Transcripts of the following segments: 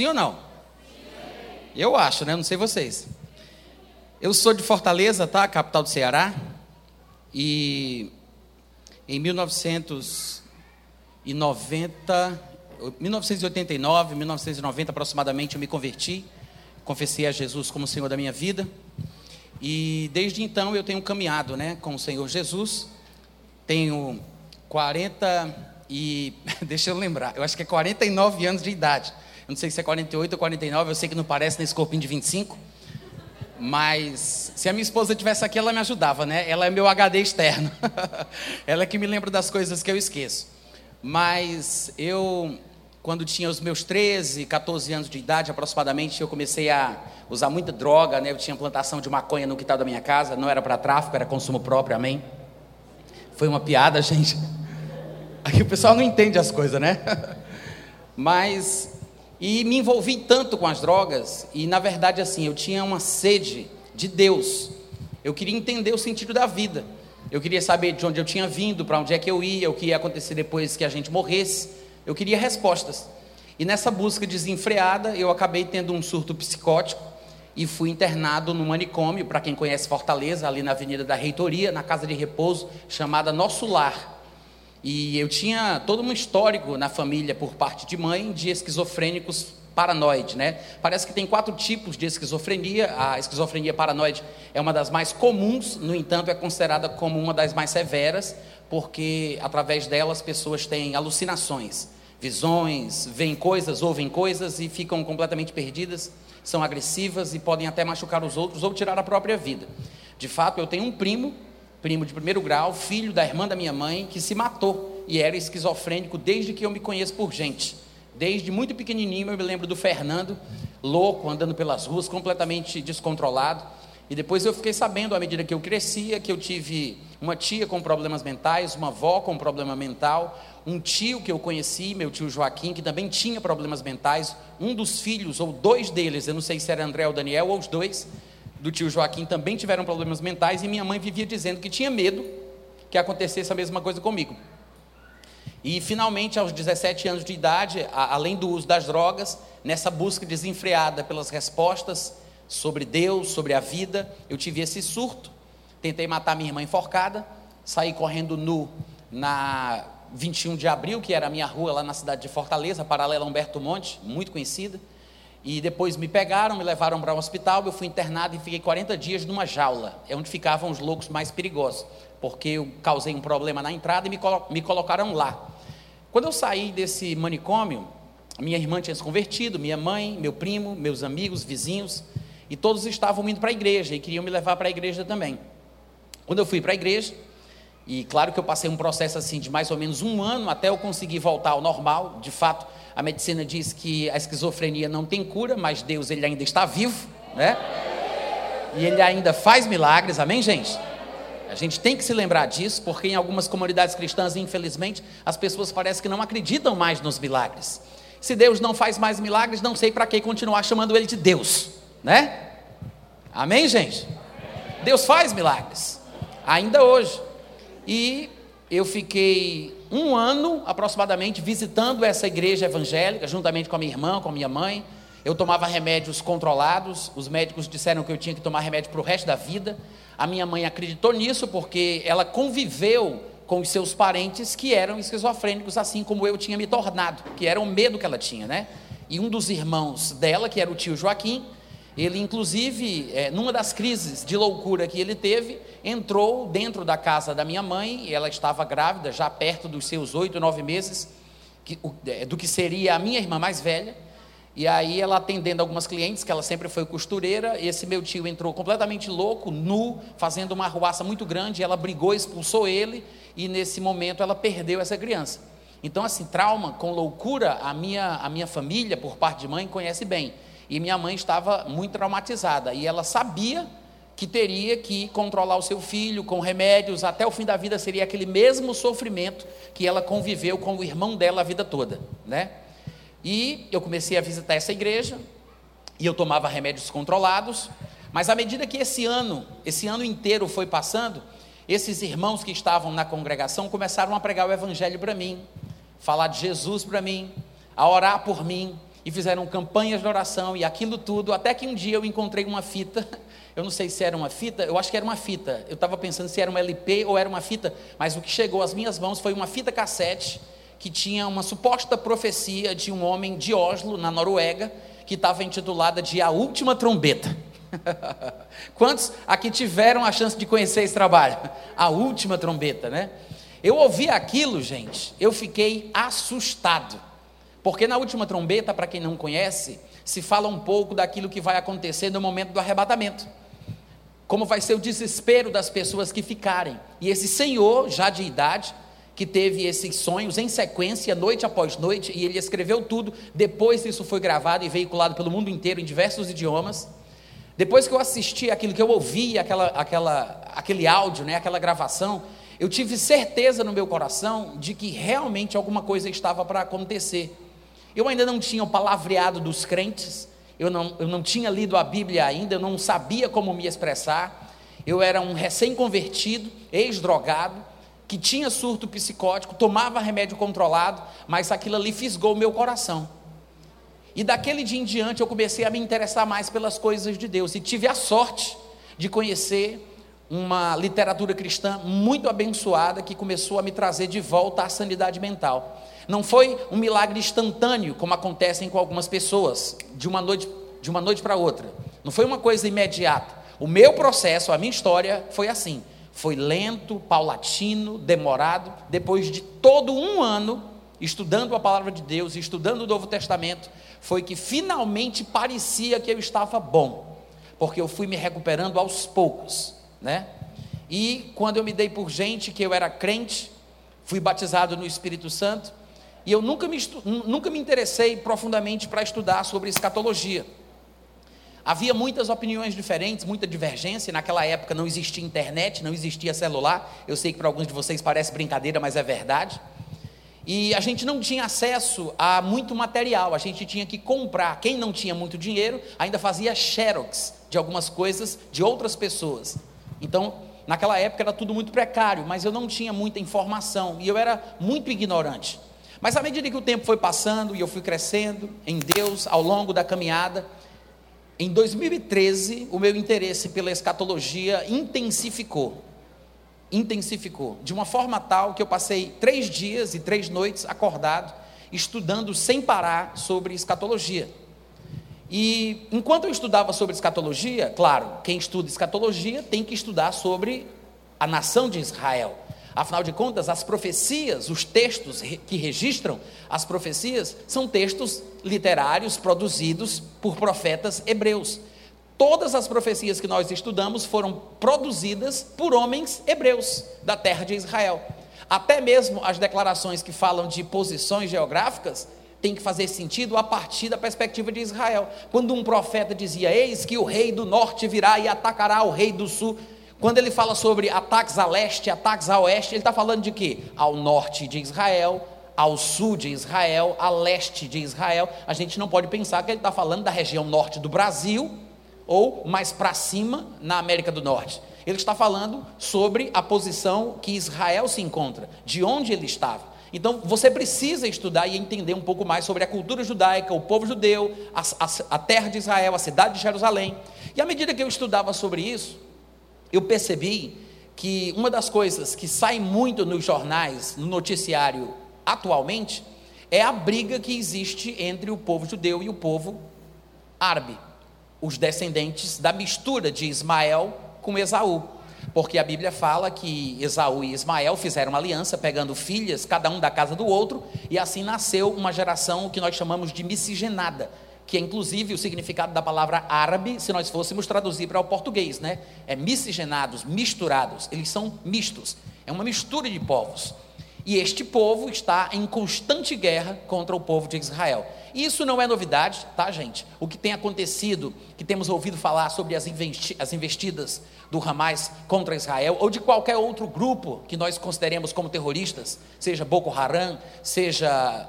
Sim ou não? Eu acho, né? Não sei vocês. Eu sou de Fortaleza, tá? Capital do Ceará. E em 1990, 1989, 1990 aproximadamente, eu me converti, confessei a Jesus como Senhor da minha vida. E desde então eu tenho caminhado, né, com o Senhor Jesus. Tenho 40 e deixa eu lembrar, eu acho que é 49 anos de idade. Não sei se é 48 ou 49, eu sei que não parece nesse corpinho de 25. Mas se a minha esposa tivesse aqui, ela me ajudava, né? Ela é meu HD externo. ela é que me lembra das coisas que eu esqueço. Mas eu, quando tinha os meus 13, 14 anos de idade aproximadamente, eu comecei a usar muita droga, né? Eu tinha plantação de maconha no quintal da minha casa, não era para tráfico, era consumo próprio, amém? Foi uma piada, gente. Aqui o pessoal não entende as coisas, né? Mas e me envolvi tanto com as drogas, e na verdade, assim, eu tinha uma sede de Deus. Eu queria entender o sentido da vida. Eu queria saber de onde eu tinha vindo, para onde é que eu ia, o que ia acontecer depois que a gente morresse. Eu queria respostas. E nessa busca desenfreada, eu acabei tendo um surto psicótico e fui internado no manicômio, para quem conhece Fortaleza, ali na Avenida da Reitoria, na casa de repouso chamada Nosso Lar. E eu tinha todo um histórico na família, por parte de mãe, de esquizofrênicos paranoide, né? Parece que tem quatro tipos de esquizofrenia. A esquizofrenia paranoide é uma das mais comuns, no entanto, é considerada como uma das mais severas, porque através dela as pessoas têm alucinações, visões, veem coisas, ouvem coisas e ficam completamente perdidas, são agressivas e podem até machucar os outros ou tirar a própria vida. De fato, eu tenho um primo primo de primeiro grau, filho da irmã da minha mãe, que se matou e era esquizofrênico desde que eu me conheço por gente. Desde muito pequenininho eu me lembro do Fernando, louco, andando pelas ruas, completamente descontrolado. E depois eu fiquei sabendo, à medida que eu crescia, que eu tive uma tia com problemas mentais, uma avó com problema mental, um tio que eu conheci, meu tio Joaquim, que também tinha problemas mentais, um dos filhos, ou dois deles, eu não sei se era André ou Daniel, ou os dois, do tio Joaquim também tiveram problemas mentais e minha mãe vivia dizendo que tinha medo que acontecesse a mesma coisa comigo. E finalmente, aos 17 anos de idade, além do uso das drogas, nessa busca desenfreada pelas respostas sobre Deus, sobre a vida, eu tive esse surto. Tentei matar minha irmã enforcada, saí correndo nu na 21 de abril, que era a minha rua lá na cidade de Fortaleza, paralela Humberto Monte, muito conhecida. E depois me pegaram, me levaram para um hospital, eu fui internado e fiquei 40 dias numa jaula, é onde ficavam os loucos mais perigosos, porque eu causei um problema na entrada e me, colo me colocaram lá. Quando eu saí desse manicômio, minha irmã tinha se convertido, minha mãe, meu primo, meus amigos, vizinhos, e todos estavam indo para a igreja e queriam me levar para a igreja também. Quando eu fui para a igreja, e claro que eu passei um processo assim de mais ou menos um ano até eu conseguir voltar ao normal, de fato, a medicina diz que a esquizofrenia não tem cura, mas Deus ele ainda está vivo, né? E ele ainda faz milagres, amém, gente? A gente tem que se lembrar disso, porque em algumas comunidades cristãs, infelizmente, as pessoas parecem que não acreditam mais nos milagres. Se Deus não faz mais milagres, não sei para que continuar chamando ele de Deus, né? Amém, gente? Deus faz milagres, ainda hoje. E eu fiquei um ano aproximadamente visitando essa igreja evangélica, juntamente com a minha irmã, com a minha mãe. Eu tomava remédios controlados, os médicos disseram que eu tinha que tomar remédio para o resto da vida. A minha mãe acreditou nisso porque ela conviveu com os seus parentes que eram esquizofrênicos, assim como eu tinha me tornado, que era o medo que ela tinha, né? E um dos irmãos dela, que era o tio Joaquim, ele, inclusive, é, numa das crises de loucura que ele teve, entrou dentro da casa da minha mãe, ela estava grávida, já perto dos seus oito, nove meses, que, é, do que seria a minha irmã mais velha. E aí, ela atendendo algumas clientes, que ela sempre foi costureira, esse meu tio entrou completamente louco, nu, fazendo uma arruaça muito grande, ela brigou, expulsou ele, e nesse momento ela perdeu essa criança. Então, assim, trauma com loucura, a minha, a minha família, por parte de mãe, conhece bem. E minha mãe estava muito traumatizada. E ela sabia que teria que controlar o seu filho com remédios, até o fim da vida seria aquele mesmo sofrimento que ela conviveu com o irmão dela a vida toda, né? E eu comecei a visitar essa igreja, e eu tomava remédios controlados, mas à medida que esse ano, esse ano inteiro foi passando, esses irmãos que estavam na congregação começaram a pregar o evangelho para mim, falar de Jesus para mim, a orar por mim, e fizeram campanhas de oração e aquilo tudo, até que um dia eu encontrei uma fita, eu não sei se era uma fita, eu acho que era uma fita, eu estava pensando se era um LP ou era uma fita, mas o que chegou às minhas mãos foi uma fita cassete que tinha uma suposta profecia de um homem de Oslo, na Noruega, que estava intitulada de A Última Trombeta. Quantos aqui tiveram a chance de conhecer esse trabalho? A Última Trombeta, né? Eu ouvi aquilo, gente, eu fiquei assustado. Porque na última trombeta, para quem não conhece, se fala um pouco daquilo que vai acontecer no momento do arrebatamento. Como vai ser o desespero das pessoas que ficarem. E esse senhor, já de idade, que teve esses sonhos em sequência, noite após noite, e ele escreveu tudo. Depois isso foi gravado e veiculado pelo mundo inteiro em diversos idiomas. Depois que eu assisti aquilo que eu ouvi, aquela, aquela, aquele áudio, né, aquela gravação, eu tive certeza no meu coração de que realmente alguma coisa estava para acontecer. Eu ainda não tinha o palavreado dos crentes, eu não, eu não tinha lido a Bíblia ainda, eu não sabia como me expressar. Eu era um recém-convertido, ex-drogado, que tinha surto psicótico, tomava remédio controlado, mas aquilo ali fisgou o meu coração. E daquele dia em diante eu comecei a me interessar mais pelas coisas de Deus e tive a sorte de conhecer uma literatura cristã muito abençoada que começou a me trazer de volta à sanidade mental. Não foi um milagre instantâneo, como acontece com algumas pessoas, de uma noite, de uma noite para outra. Não foi uma coisa imediata. O meu processo, a minha história foi assim. Foi lento, paulatino, demorado. Depois de todo um ano estudando a palavra de Deus, estudando o Novo Testamento, foi que finalmente parecia que eu estava bom, porque eu fui me recuperando aos poucos né? E quando eu me dei por gente que eu era crente, fui batizado no Espírito Santo, e eu nunca me, nunca me interessei profundamente para estudar sobre escatologia. Havia muitas opiniões diferentes, muita divergência. Naquela época não existia internet, não existia celular. Eu sei que para alguns de vocês parece brincadeira, mas é verdade. E a gente não tinha acesso a muito material, a gente tinha que comprar. Quem não tinha muito dinheiro ainda fazia xerox de algumas coisas de outras pessoas. Então, naquela época era tudo muito precário, mas eu não tinha muita informação e eu era muito ignorante. Mas à medida que o tempo foi passando e eu fui crescendo em Deus ao longo da caminhada, em 2013 o meu interesse pela escatologia intensificou. Intensificou. De uma forma tal que eu passei três dias e três noites acordado, estudando sem parar sobre escatologia. E enquanto eu estudava sobre escatologia, claro, quem estuda escatologia tem que estudar sobre a nação de Israel. Afinal de contas, as profecias, os textos que registram as profecias, são textos literários produzidos por profetas hebreus. Todas as profecias que nós estudamos foram produzidas por homens hebreus da terra de Israel. Até mesmo as declarações que falam de posições geográficas tem que fazer sentido a partir da perspectiva de Israel. Quando um profeta dizia: Eis que o rei do norte virá e atacará o rei do sul. Quando ele fala sobre ataques a leste, ataques a oeste, ele está falando de quê? Ao norte de Israel, ao sul de Israel, a leste de Israel. A gente não pode pensar que ele está falando da região norte do Brasil ou mais para cima na América do Norte. Ele está falando sobre a posição que Israel se encontra, de onde ele estava. Então você precisa estudar e entender um pouco mais sobre a cultura judaica, o povo judeu, a, a, a, terra de Israel, a cidade de Jerusalém. E à medida que eu estudava sobre isso, eu percebi que uma das coisas que sai muito nos jornais, no noticiário atualmente, é a briga que existe entre o povo judeu e o povo árabe, os descendentes da mistura de Ismael com Esaú. Porque a Bíblia fala que Esaú e Ismael fizeram uma aliança, pegando filhas, cada um da casa do outro, e assim nasceu uma geração que nós chamamos de miscigenada, que é inclusive o significado da palavra árabe, se nós fôssemos traduzir para o português, né? É miscigenados, misturados, eles são mistos, é uma mistura de povos. E este povo está em constante guerra contra o povo de Israel. Isso não é novidade, tá, gente? O que tem acontecido, que temos ouvido falar sobre as, investidas do Hamas contra Israel, ou de qualquer outro grupo que nós consideremos como terroristas, seja Boko Haram, seja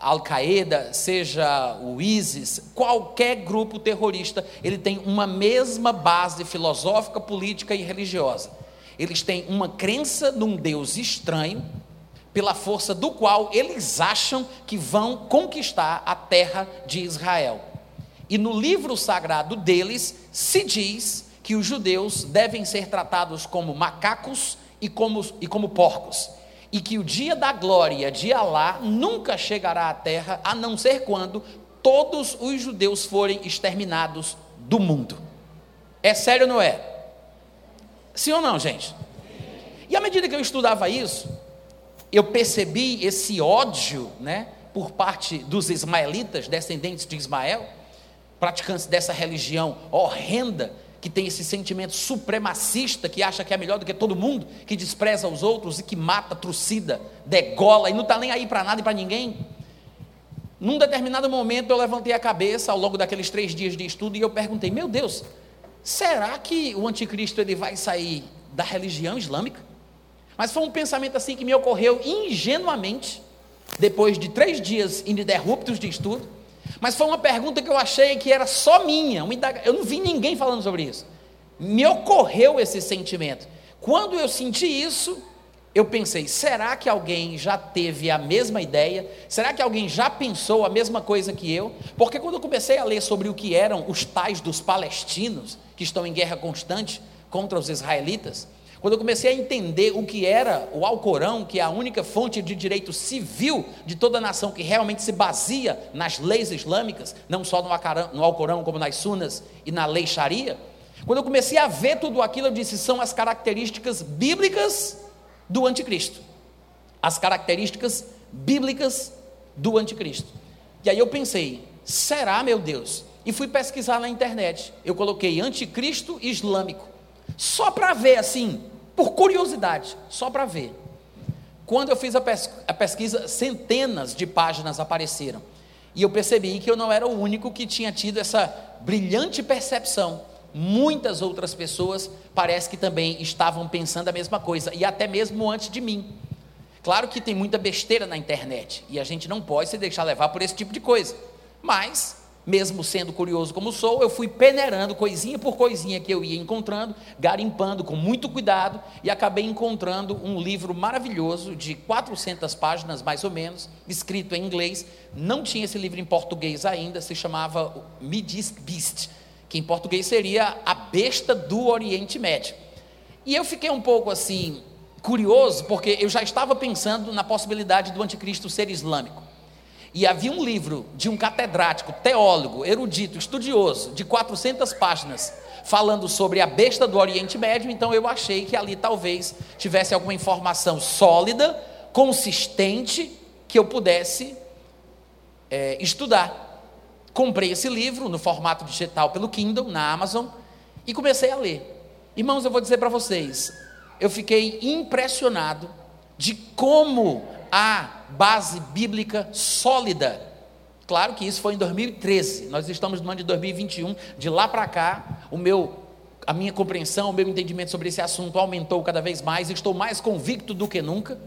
Al-Qaeda, seja o ISIS, qualquer grupo terrorista, ele tem uma mesma base filosófica, política e religiosa. Eles têm uma crença num Deus estranho, pela força do qual eles acham que vão conquistar a terra de Israel. E no livro sagrado deles se diz que os judeus devem ser tratados como macacos e como, e como porcos. E que o dia da glória de Alá nunca chegará à terra, a não ser quando todos os judeus forem exterminados do mundo. É sério ou não é? Sim ou não, gente? E à medida que eu estudava isso, eu percebi esse ódio, né, por parte dos ismaelitas, descendentes de Ismael, praticantes dessa religião horrenda, que tem esse sentimento supremacista, que acha que é melhor do que todo mundo, que despreza os outros e que mata, trucida, degola e não está nem aí para nada e para ninguém. Num determinado momento eu levantei a cabeça ao longo daqueles três dias de estudo e eu perguntei: meu Deus, será que o anticristo ele vai sair da religião islâmica? Mas foi um pensamento assim que me ocorreu ingenuamente, depois de três dias ininterruptos de estudo. Mas foi uma pergunta que eu achei que era só minha. Eu não vi ninguém falando sobre isso. Me ocorreu esse sentimento. Quando eu senti isso, eu pensei: será que alguém já teve a mesma ideia? Será que alguém já pensou a mesma coisa que eu? Porque quando eu comecei a ler sobre o que eram os tais dos palestinos, que estão em guerra constante contra os israelitas, quando eu comecei a entender o que era o Alcorão, que é a única fonte de direito civil de toda a nação que realmente se baseia nas leis islâmicas, não só no Alcorão, como nas Sunas e na lei Sharia, quando eu comecei a ver tudo aquilo, eu disse: são as características bíblicas do anticristo. As características bíblicas do anticristo. E aí eu pensei: será, meu Deus? E fui pesquisar na internet. Eu coloquei anticristo islâmico. Só para ver assim, por curiosidade, só para ver. Quando eu fiz a, pes a pesquisa, centenas de páginas apareceram. E eu percebi que eu não era o único que tinha tido essa brilhante percepção. Muitas outras pessoas parece que também estavam pensando a mesma coisa, e até mesmo antes de mim. Claro que tem muita besteira na internet, e a gente não pode se deixar levar por esse tipo de coisa. Mas mesmo sendo curioso como sou, eu fui peneirando coisinha por coisinha que eu ia encontrando, garimpando com muito cuidado e acabei encontrando um livro maravilhoso de 400 páginas mais ou menos, escrito em inglês. Não tinha esse livro em português ainda, se chamava Midisk Beast, que em português seria A Besta do Oriente Médio. E eu fiquei um pouco assim curioso, porque eu já estava pensando na possibilidade do anticristo ser islâmico. E havia um livro de um catedrático, teólogo, erudito, estudioso, de 400 páginas, falando sobre a besta do Oriente Médio, então eu achei que ali talvez tivesse alguma informação sólida, consistente, que eu pudesse é, estudar. Comprei esse livro no formato digital pelo Kindle, na Amazon, e comecei a ler. Irmãos, eu vou dizer para vocês, eu fiquei impressionado de como a base bíblica sólida. Claro que isso foi em 2013. Nós estamos no ano de 2021. De lá para cá, o meu a minha compreensão, o meu entendimento sobre esse assunto aumentou cada vez mais, estou mais convicto do que nunca,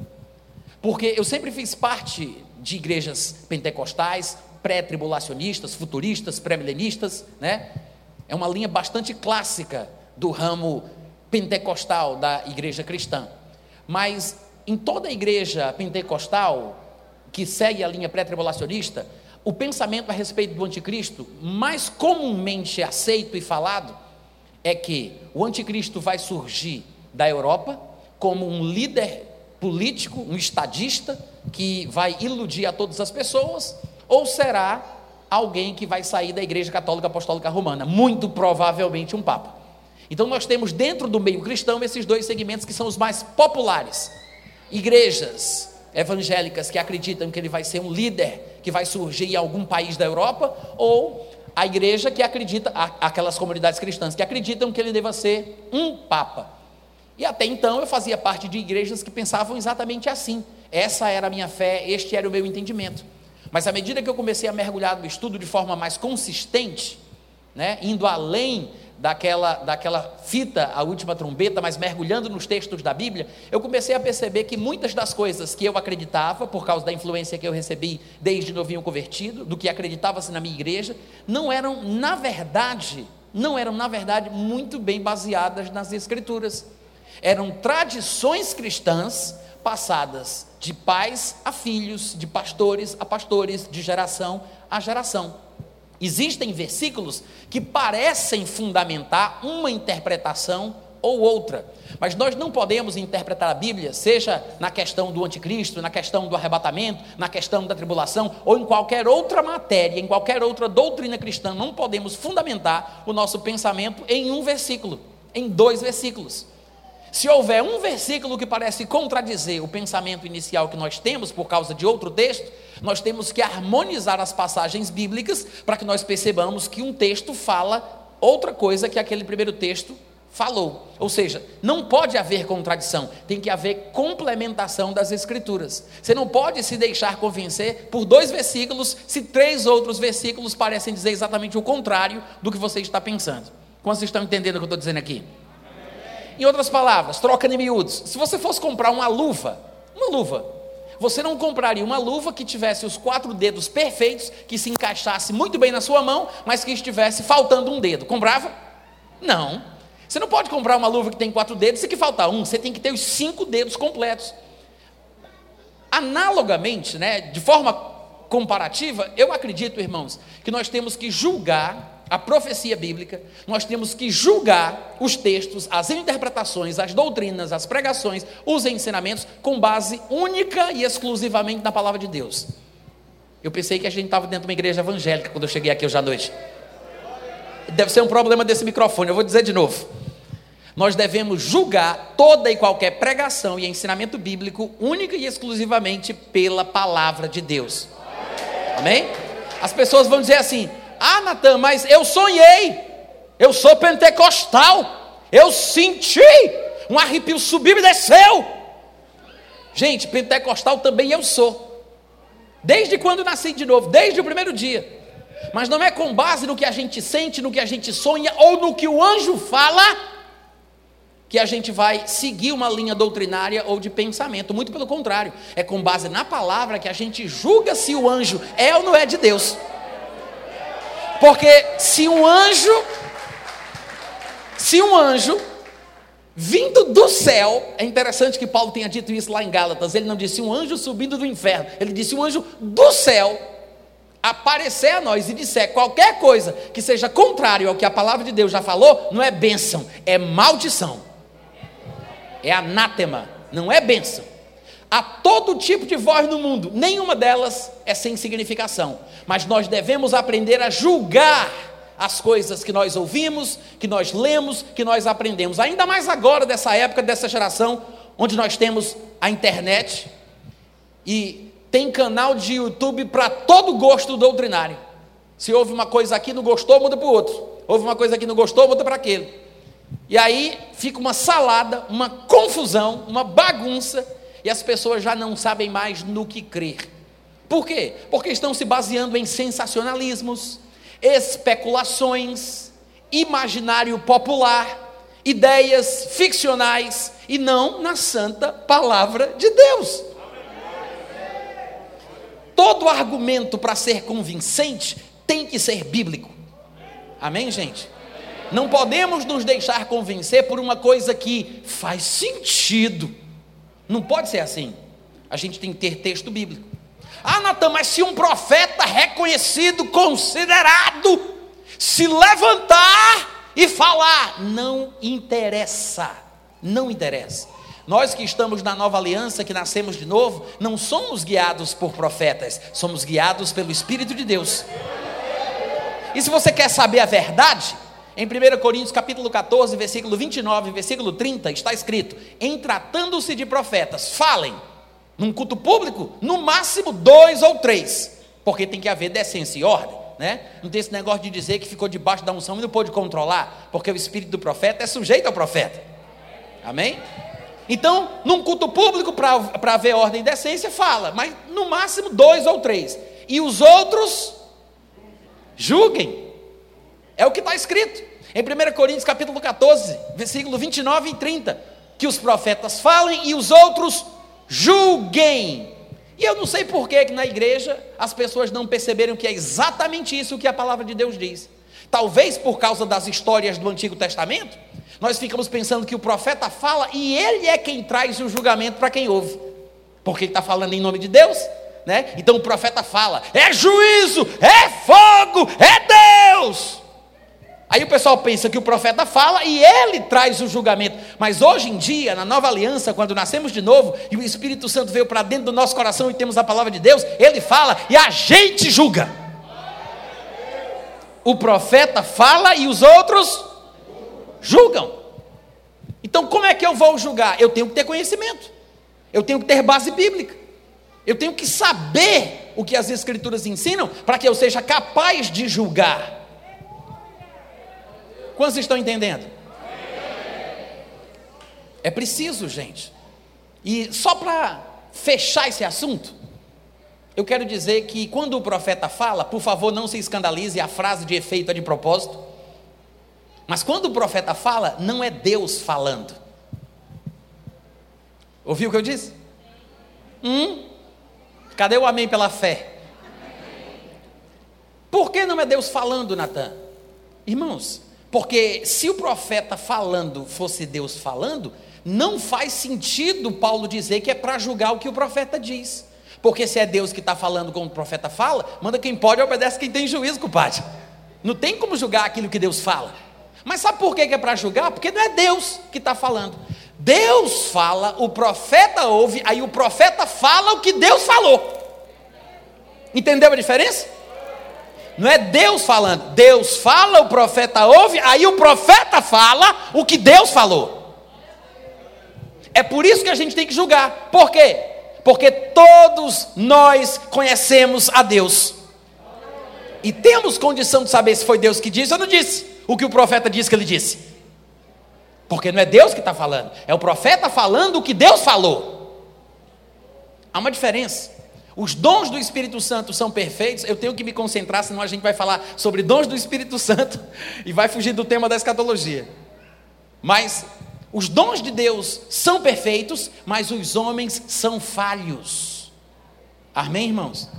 porque eu sempre fiz parte de igrejas pentecostais, pré-tribulacionistas, futuristas, pré-milenistas, né? É uma linha bastante clássica do ramo pentecostal da igreja cristã. Mas em toda a igreja pentecostal que segue a linha pré-tribulacionista, o pensamento a respeito do anticristo, mais comumente aceito e falado, é que o anticristo vai surgir da Europa como um líder político, um estadista, que vai iludir a todas as pessoas, ou será alguém que vai sair da Igreja Católica Apostólica Romana, muito provavelmente um Papa. Então nós temos dentro do meio cristão esses dois segmentos que são os mais populares igrejas evangélicas que acreditam que ele vai ser um líder que vai surgir em algum país da Europa, ou a igreja que acredita, aquelas comunidades cristãs que acreditam que ele deva ser um papa. E até então eu fazia parte de igrejas que pensavam exatamente assim. Essa era a minha fé, este era o meu entendimento. Mas à medida que eu comecei a mergulhar no estudo de forma mais consistente, né, indo além daquela, daquela fita, a última trombeta, mas mergulhando nos textos da Bíblia, eu comecei a perceber que muitas das coisas que eu acreditava, por causa da influência que eu recebi desde novinho convertido, do que acreditava-se na minha igreja, não eram, na verdade, não eram, na verdade, muito bem baseadas nas Escrituras. Eram tradições cristãs passadas de pais a filhos, de pastores a pastores, de geração a geração. Existem versículos que parecem fundamentar uma interpretação ou outra, mas nós não podemos interpretar a Bíblia, seja na questão do anticristo, na questão do arrebatamento, na questão da tribulação, ou em qualquer outra matéria, em qualquer outra doutrina cristã, não podemos fundamentar o nosso pensamento em um versículo, em dois versículos. Se houver um versículo que parece contradizer o pensamento inicial que nós temos por causa de outro texto, nós temos que harmonizar as passagens bíblicas para que nós percebamos que um texto fala outra coisa que aquele primeiro texto falou. Ou seja, não pode haver contradição, tem que haver complementação das escrituras. Você não pode se deixar convencer por dois versículos se três outros versículos parecem dizer exatamente o contrário do que você está pensando. Como vocês estão entendendo o que eu estou dizendo aqui? Em outras palavras, troca de miúdos. Se você fosse comprar uma luva, uma luva, você não compraria uma luva que tivesse os quatro dedos perfeitos, que se encaixasse muito bem na sua mão, mas que estivesse faltando um dedo. Comprava? Não. Você não pode comprar uma luva que tem quatro dedos e que falta um, você tem que ter os cinco dedos completos. Analogamente, né, de forma comparativa, eu acredito, irmãos, que nós temos que julgar a profecia bíblica, nós temos que julgar os textos, as interpretações, as doutrinas, as pregações, os ensinamentos, com base única e exclusivamente na palavra de Deus. Eu pensei que a gente estava dentro de uma igreja evangélica quando eu cheguei aqui hoje à noite. Deve ser um problema desse microfone, eu vou dizer de novo. Nós devemos julgar toda e qualquer pregação e ensinamento bíblico única e exclusivamente pela palavra de Deus. Amém? As pessoas vão dizer assim: Ah, Natan, mas eu sonhei, eu sou pentecostal, eu senti, um arrepio subiu e desceu. Gente, pentecostal também eu sou, desde quando nasci de novo, desde o primeiro dia. Mas não é com base no que a gente sente, no que a gente sonha ou no que o anjo fala que a gente vai seguir uma linha doutrinária ou de pensamento. Muito pelo contrário, é com base na palavra que a gente julga se o anjo é ou não é de Deus. Porque se um anjo, se um anjo vindo do céu, é interessante que Paulo tenha dito isso lá em Gálatas, ele não disse um anjo subindo do inferno, ele disse um anjo do céu aparecer a nós e disser qualquer coisa que seja contrário ao que a palavra de Deus já falou, não é bênção, é maldição é anátema, não é bênção. Há todo tipo de voz no mundo, nenhuma delas é sem significação, mas nós devemos aprender a julgar as coisas que nós ouvimos, que nós lemos, que nós aprendemos, ainda mais agora, dessa época, dessa geração, onde nós temos a internet e tem canal de YouTube para todo gosto doutrinário. Se houve uma coisa aqui, não gostou, muda para o outro. Houve uma coisa aqui, não gostou, muda para aquele. E aí fica uma salada, uma confusão, uma bagunça, e as pessoas já não sabem mais no que crer. Por quê? Porque estão se baseando em sensacionalismos, especulações, imaginário popular, ideias ficcionais e não na santa palavra de Deus. Todo argumento para ser convincente tem que ser bíblico. Amém, gente? Não podemos nos deixar convencer por uma coisa que faz sentido. Não pode ser assim. A gente tem que ter texto bíblico. Ah, Natan, mas se um profeta reconhecido, considerado, se levantar e falar, não interessa. Não interessa. Nós que estamos na nova aliança, que nascemos de novo, não somos guiados por profetas, somos guiados pelo Espírito de Deus. E se você quer saber a verdade, em 1 Coríntios capítulo 14, versículo 29 versículo 30, está escrito: Em tratando-se de profetas, falem, num culto público, no máximo dois ou três, porque tem que haver decência e ordem. Né? Não tem esse negócio de dizer que ficou debaixo da unção e não pôde controlar, porque o espírito do profeta é sujeito ao profeta. Amém? Então, num culto público, para haver ordem e decência, fala, mas no máximo dois ou três. E os outros julguem. É o que está escrito em 1 Coríntios capítulo 14, versículo 29 e 30, que os profetas falem e os outros julguem. E eu não sei por que na igreja as pessoas não perceberam que é exatamente isso que a palavra de Deus diz. Talvez por causa das histórias do Antigo Testamento, nós ficamos pensando que o profeta fala e ele é quem traz o julgamento para quem ouve. porque ele está falando em nome de Deus. Né? Então o profeta fala: é juízo, é fogo, é Deus. Aí o pessoal pensa que o profeta fala e ele traz o julgamento. Mas hoje em dia, na nova aliança, quando nascemos de novo e o Espírito Santo veio para dentro do nosso coração e temos a palavra de Deus, ele fala e a gente julga. O profeta fala e os outros julgam. Então, como é que eu vou julgar? Eu tenho que ter conhecimento, eu tenho que ter base bíblica, eu tenho que saber o que as Escrituras ensinam para que eu seja capaz de julgar. Quantos estão entendendo? É preciso, gente. E só para fechar esse assunto, eu quero dizer que quando o profeta fala, por favor, não se escandalize, a frase de efeito é de propósito. Mas quando o profeta fala, não é Deus falando. Ouviu o que eu disse? Hum? Cadê o amém pela fé? Por que não é Deus falando, Natan? Irmãos, porque se o profeta falando fosse Deus falando, não faz sentido Paulo dizer que é para julgar o que o profeta diz. Porque se é Deus que está falando como o profeta fala, manda quem pode e obedece quem tem juízo, compadre. Não tem como julgar aquilo que Deus fala. Mas sabe por que é para julgar? Porque não é Deus que está falando. Deus fala, o profeta ouve, aí o profeta fala o que Deus falou. Entendeu a diferença? Não é Deus falando. Deus fala, o profeta ouve, aí o profeta fala o que Deus falou. É por isso que a gente tem que julgar. Por quê? Porque todos nós conhecemos a Deus. E temos condição de saber se foi Deus que disse ou não disse o que o profeta disse que ele disse. Porque não é Deus que está falando, é o profeta falando o que Deus falou. Há uma diferença. Os dons do Espírito Santo são perfeitos, eu tenho que me concentrar, senão a gente vai falar sobre dons do Espírito Santo e vai fugir do tema da escatologia. Mas os dons de Deus são perfeitos, mas os homens são falhos. Amém, irmãos?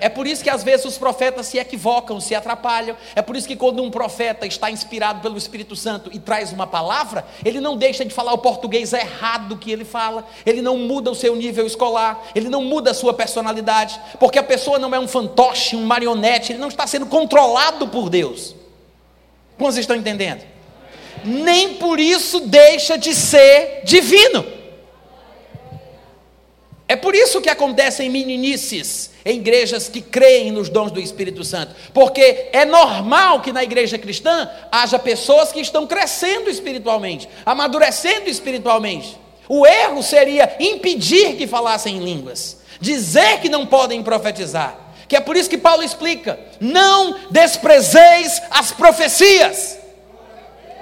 É por isso que às vezes os profetas se equivocam, se atrapalham. É por isso que quando um profeta está inspirado pelo Espírito Santo e traz uma palavra, ele não deixa de falar o português errado que ele fala, ele não muda o seu nível escolar, ele não muda a sua personalidade, porque a pessoa não é um fantoche, um marionete, ele não está sendo controlado por Deus. Como vocês estão entendendo? Nem por isso deixa de ser divino. É por isso que acontecem meninices em igrejas que creem nos dons do Espírito Santo, porque é normal que na igreja cristã haja pessoas que estão crescendo espiritualmente, amadurecendo espiritualmente. O erro seria impedir que falassem em línguas, dizer que não podem profetizar. Que é por isso que Paulo explica: não desprezeis as profecias.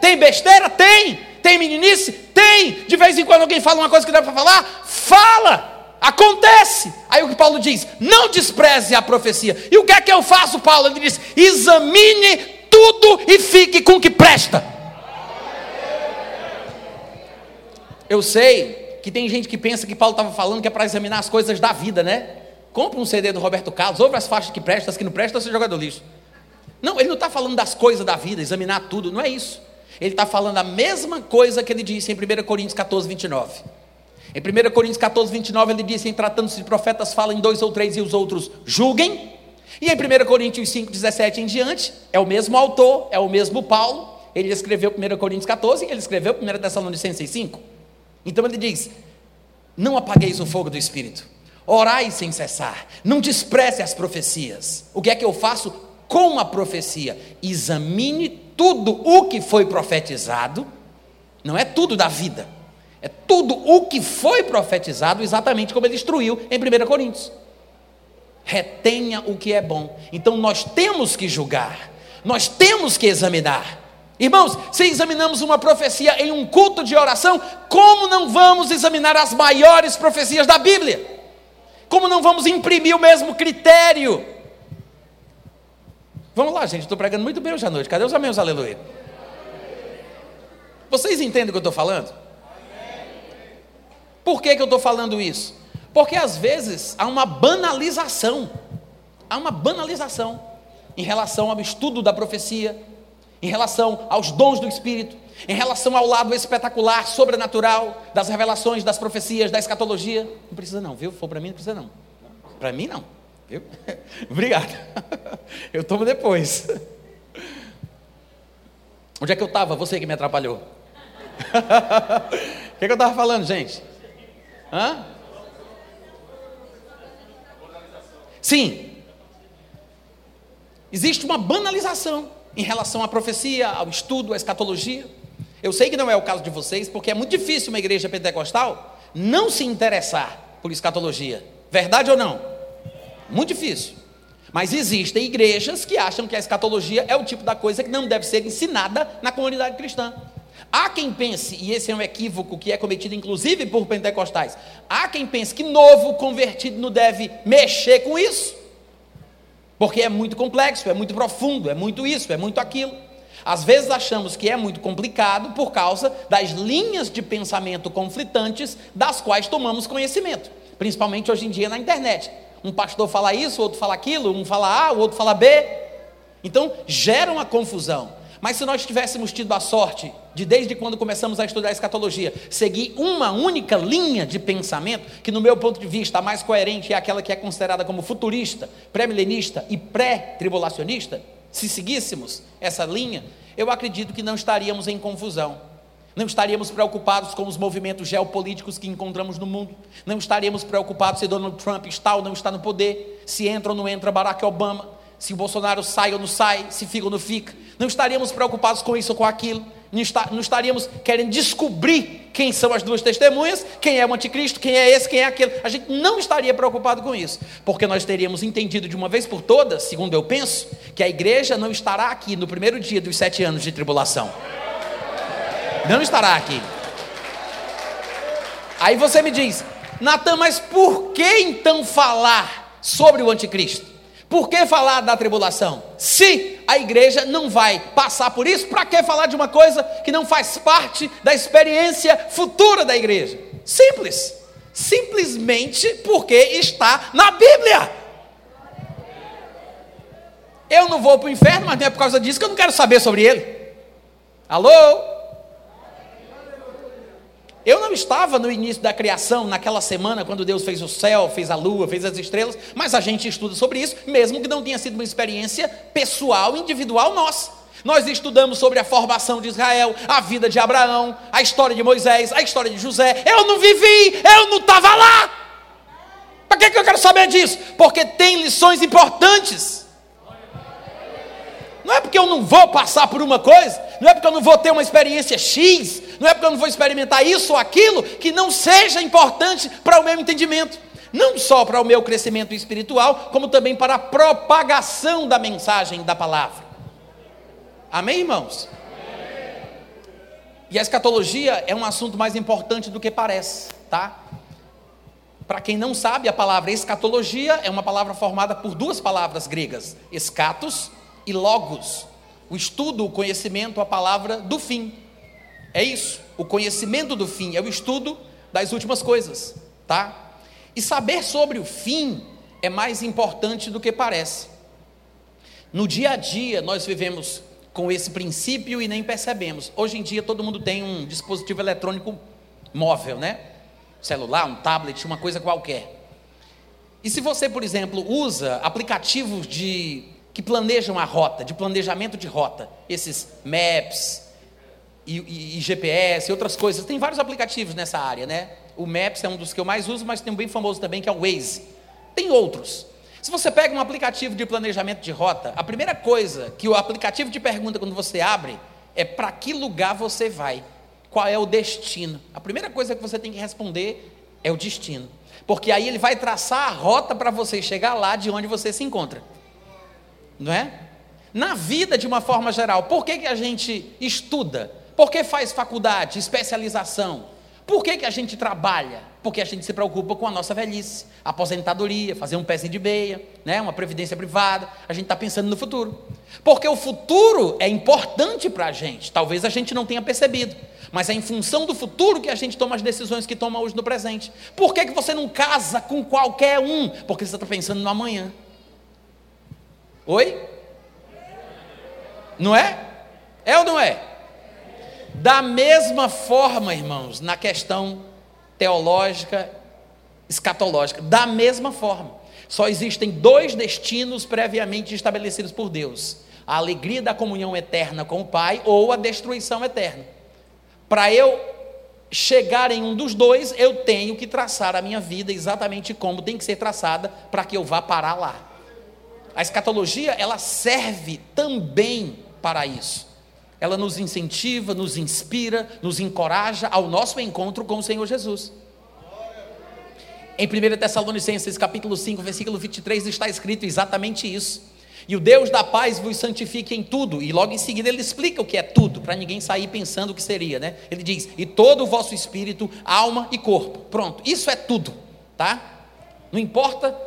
Tem besteira? Tem. Tem meninice? Tem. De vez em quando alguém fala uma coisa que dá para falar? Fala. Acontece. Aí o que Paulo diz: não despreze a profecia. E o que é que eu faço, Paulo? Ele diz: examine tudo e fique com o que presta. Eu sei que tem gente que pensa que Paulo estava falando que é para examinar as coisas da vida, né? Compre um CD do Roberto Carlos, ouve as faixas que prestam, as que não prestam, você joga do lixo. Não, ele não está falando das coisas da vida, examinar tudo, não é isso. Ele está falando a mesma coisa que ele disse em 1 Coríntios 14, 29. Em 1 Coríntios 14, 29, ele diz: em tratando-se de profetas, falem dois ou três e os outros julguem. E em 1 Coríntios 5, 17 em diante, é o mesmo autor, é o mesmo Paulo. Ele escreveu 1 Coríntios 14, ele escreveu 1 Tessalonicenses 5. Então ele diz: Não apagueis o fogo do Espírito, orai sem cessar, não despreze as profecias. O que é que eu faço com a profecia? Examine tudo o que foi profetizado, não é tudo da vida é tudo o que foi profetizado, exatamente como ele instruiu em 1 Coríntios. Retenha o que é bom. Então nós temos que julgar, nós temos que examinar. Irmãos, se examinamos uma profecia em um culto de oração, como não vamos examinar as maiores profecias da Bíblia? Como não vamos imprimir o mesmo critério? Vamos lá, gente, estou pregando muito bem hoje à noite. Cadê os amigos, aleluia? Vocês entendem o que eu estou falando? Por que, que eu estou falando isso? Porque às vezes há uma banalização, há uma banalização em relação ao estudo da profecia, em relação aos dons do Espírito. em relação ao lado espetacular, sobrenatural, das revelações, das profecias, da escatologia. Não precisa não, viu? For para mim, não precisa não. Para mim não, viu? Obrigado. Eu tomo depois. Onde é que eu estava? Você que me atrapalhou. O que, que eu estava falando, gente? Hã? Sim. Existe uma banalização em relação à profecia, ao estudo, à escatologia. Eu sei que não é o caso de vocês, porque é muito difícil uma igreja pentecostal não se interessar por escatologia. Verdade ou não? Muito difícil. Mas existem igrejas que acham que a escatologia é o tipo da coisa que não deve ser ensinada na comunidade cristã. Há quem pense, e esse é um equívoco que é cometido inclusive por pentecostais, há quem pense que novo convertido não deve mexer com isso, porque é muito complexo, é muito profundo, é muito isso, é muito aquilo. Às vezes achamos que é muito complicado por causa das linhas de pensamento conflitantes das quais tomamos conhecimento, principalmente hoje em dia na internet. Um pastor fala isso, o outro fala aquilo, um fala A, o outro fala B. Então gera uma confusão. Mas se nós tivéssemos tido a sorte de, desde quando começamos a estudar a escatologia, seguir uma única linha de pensamento, que no meu ponto de vista a mais coerente é aquela que é considerada como futurista, pré-milenista e pré-tribulacionista, se seguíssemos essa linha, eu acredito que não estaríamos em confusão. Não estaríamos preocupados com os movimentos geopolíticos que encontramos no mundo. Não estaríamos preocupados se Donald Trump está ou não está no poder, se entra ou não entra Barack Obama, se o Bolsonaro sai ou não sai, se fica ou não fica. Não estaríamos preocupados com isso ou com aquilo. Não estaríamos querendo descobrir quem são as duas testemunhas, quem é o anticristo, quem é esse, quem é aquele. A gente não estaria preocupado com isso, porque nós teríamos entendido de uma vez por todas, segundo eu penso, que a igreja não estará aqui no primeiro dia dos sete anos de tribulação não estará aqui. Aí você me diz, Natan, mas por que então falar sobre o anticristo? Por que falar da tribulação? Se a igreja não vai passar por isso, para que falar de uma coisa que não faz parte da experiência futura da igreja? Simples. Simplesmente porque está na Bíblia. Eu não vou para o inferno, mas não é por causa disso que eu não quero saber sobre ele. Alô? Eu não estava no início da criação, naquela semana, quando Deus fez o céu, fez a lua, fez as estrelas, mas a gente estuda sobre isso, mesmo que não tenha sido uma experiência pessoal, individual nossa. Nós estudamos sobre a formação de Israel, a vida de Abraão, a história de Moisés, a história de José. Eu não vivi, eu não estava lá. Para que, que eu quero saber disso? Porque tem lições importantes. Não é porque eu não vou passar por uma coisa, não é porque eu não vou ter uma experiência X, não é porque eu não vou experimentar isso ou aquilo que não seja importante para o meu entendimento. Não só para o meu crescimento espiritual, como também para a propagação da mensagem da palavra. Amém, irmãos? E a escatologia é um assunto mais importante do que parece, tá? Para quem não sabe, a palavra escatologia é uma palavra formada por duas palavras gregas: escatos e logos. O estudo, o conhecimento, a palavra do fim. É isso. O conhecimento do fim é o estudo das últimas coisas, tá? E saber sobre o fim é mais importante do que parece. No dia a dia, nós vivemos com esse princípio e nem percebemos. Hoje em dia, todo mundo tem um dispositivo eletrônico móvel, né? Celular, um tablet, uma coisa qualquer. E se você, por exemplo, usa aplicativos de que planejam a rota, de planejamento de rota, esses Maps e, e, e GPS e outras coisas. Tem vários aplicativos nessa área, né? O Maps é um dos que eu mais uso, mas tem um bem famoso também que é o Waze. Tem outros. Se você pega um aplicativo de planejamento de rota, a primeira coisa que o aplicativo te pergunta quando você abre é para que lugar você vai, qual é o destino. A primeira coisa que você tem que responder é o destino, porque aí ele vai traçar a rota para você chegar lá de onde você se encontra não é? Na vida de uma forma geral, por que, que a gente estuda? Por que faz faculdade, especialização? Por que, que a gente trabalha? Porque a gente se preocupa com a nossa velhice, aposentadoria, fazer um pezinho de beia, né? uma previdência privada. A gente está pensando no futuro. Porque o futuro é importante para a gente. Talvez a gente não tenha percebido. Mas é em função do futuro que a gente toma as decisões que toma hoje no presente. Por que, que você não casa com qualquer um? Porque você está pensando no amanhã. Oi? Não é? É ou não é? Da mesma forma, irmãos, na questão teológica, escatológica, da mesma forma. Só existem dois destinos previamente estabelecidos por Deus: a alegria da comunhão eterna com o Pai ou a destruição eterna. Para eu chegar em um dos dois, eu tenho que traçar a minha vida exatamente como tem que ser traçada para que eu vá parar lá. A escatologia, ela serve também para isso. Ela nos incentiva, nos inspira, nos encoraja ao nosso encontro com o Senhor Jesus. Em 1 Tessalonicenses capítulo 5, versículo 23 está escrito exatamente isso. E o Deus da paz vos santifique em tudo. E logo em seguida ele explica o que é tudo, para ninguém sair pensando o que seria, né? Ele diz: "E todo o vosso espírito, alma e corpo". Pronto, isso é tudo, tá? Não importa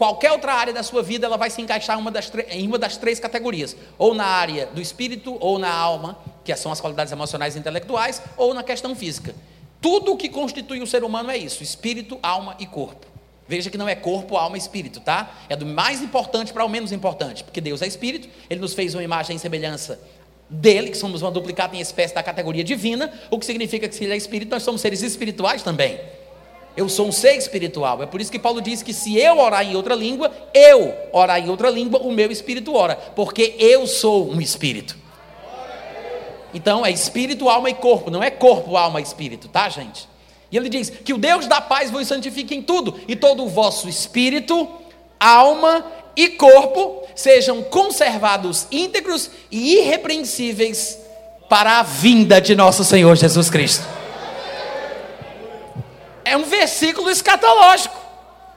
qualquer outra área da sua vida, ela vai se encaixar uma em uma das três categorias: ou na área do espírito, ou na alma, que são as qualidades emocionais e intelectuais, ou na questão física. Tudo o que constitui o ser humano é isso: espírito, alma e corpo. Veja que não é corpo, alma e espírito, tá? É do mais importante para o menos importante, porque Deus é espírito, ele nos fez uma imagem e semelhança dele, que somos uma duplicata em espécie da categoria divina, o que significa que se ele é espírito, nós somos seres espirituais também. Eu sou um ser espiritual. É por isso que Paulo diz que se eu orar em outra língua, eu orar em outra língua, o meu espírito ora, porque eu sou um espírito. Então é espírito, alma e corpo, não é corpo, alma e espírito, tá, gente? E ele diz que o Deus da paz vos santifique em tudo, e todo o vosso espírito, alma e corpo sejam conservados íntegros e irrepreensíveis para a vinda de nosso Senhor Jesus Cristo. É um versículo escatológico,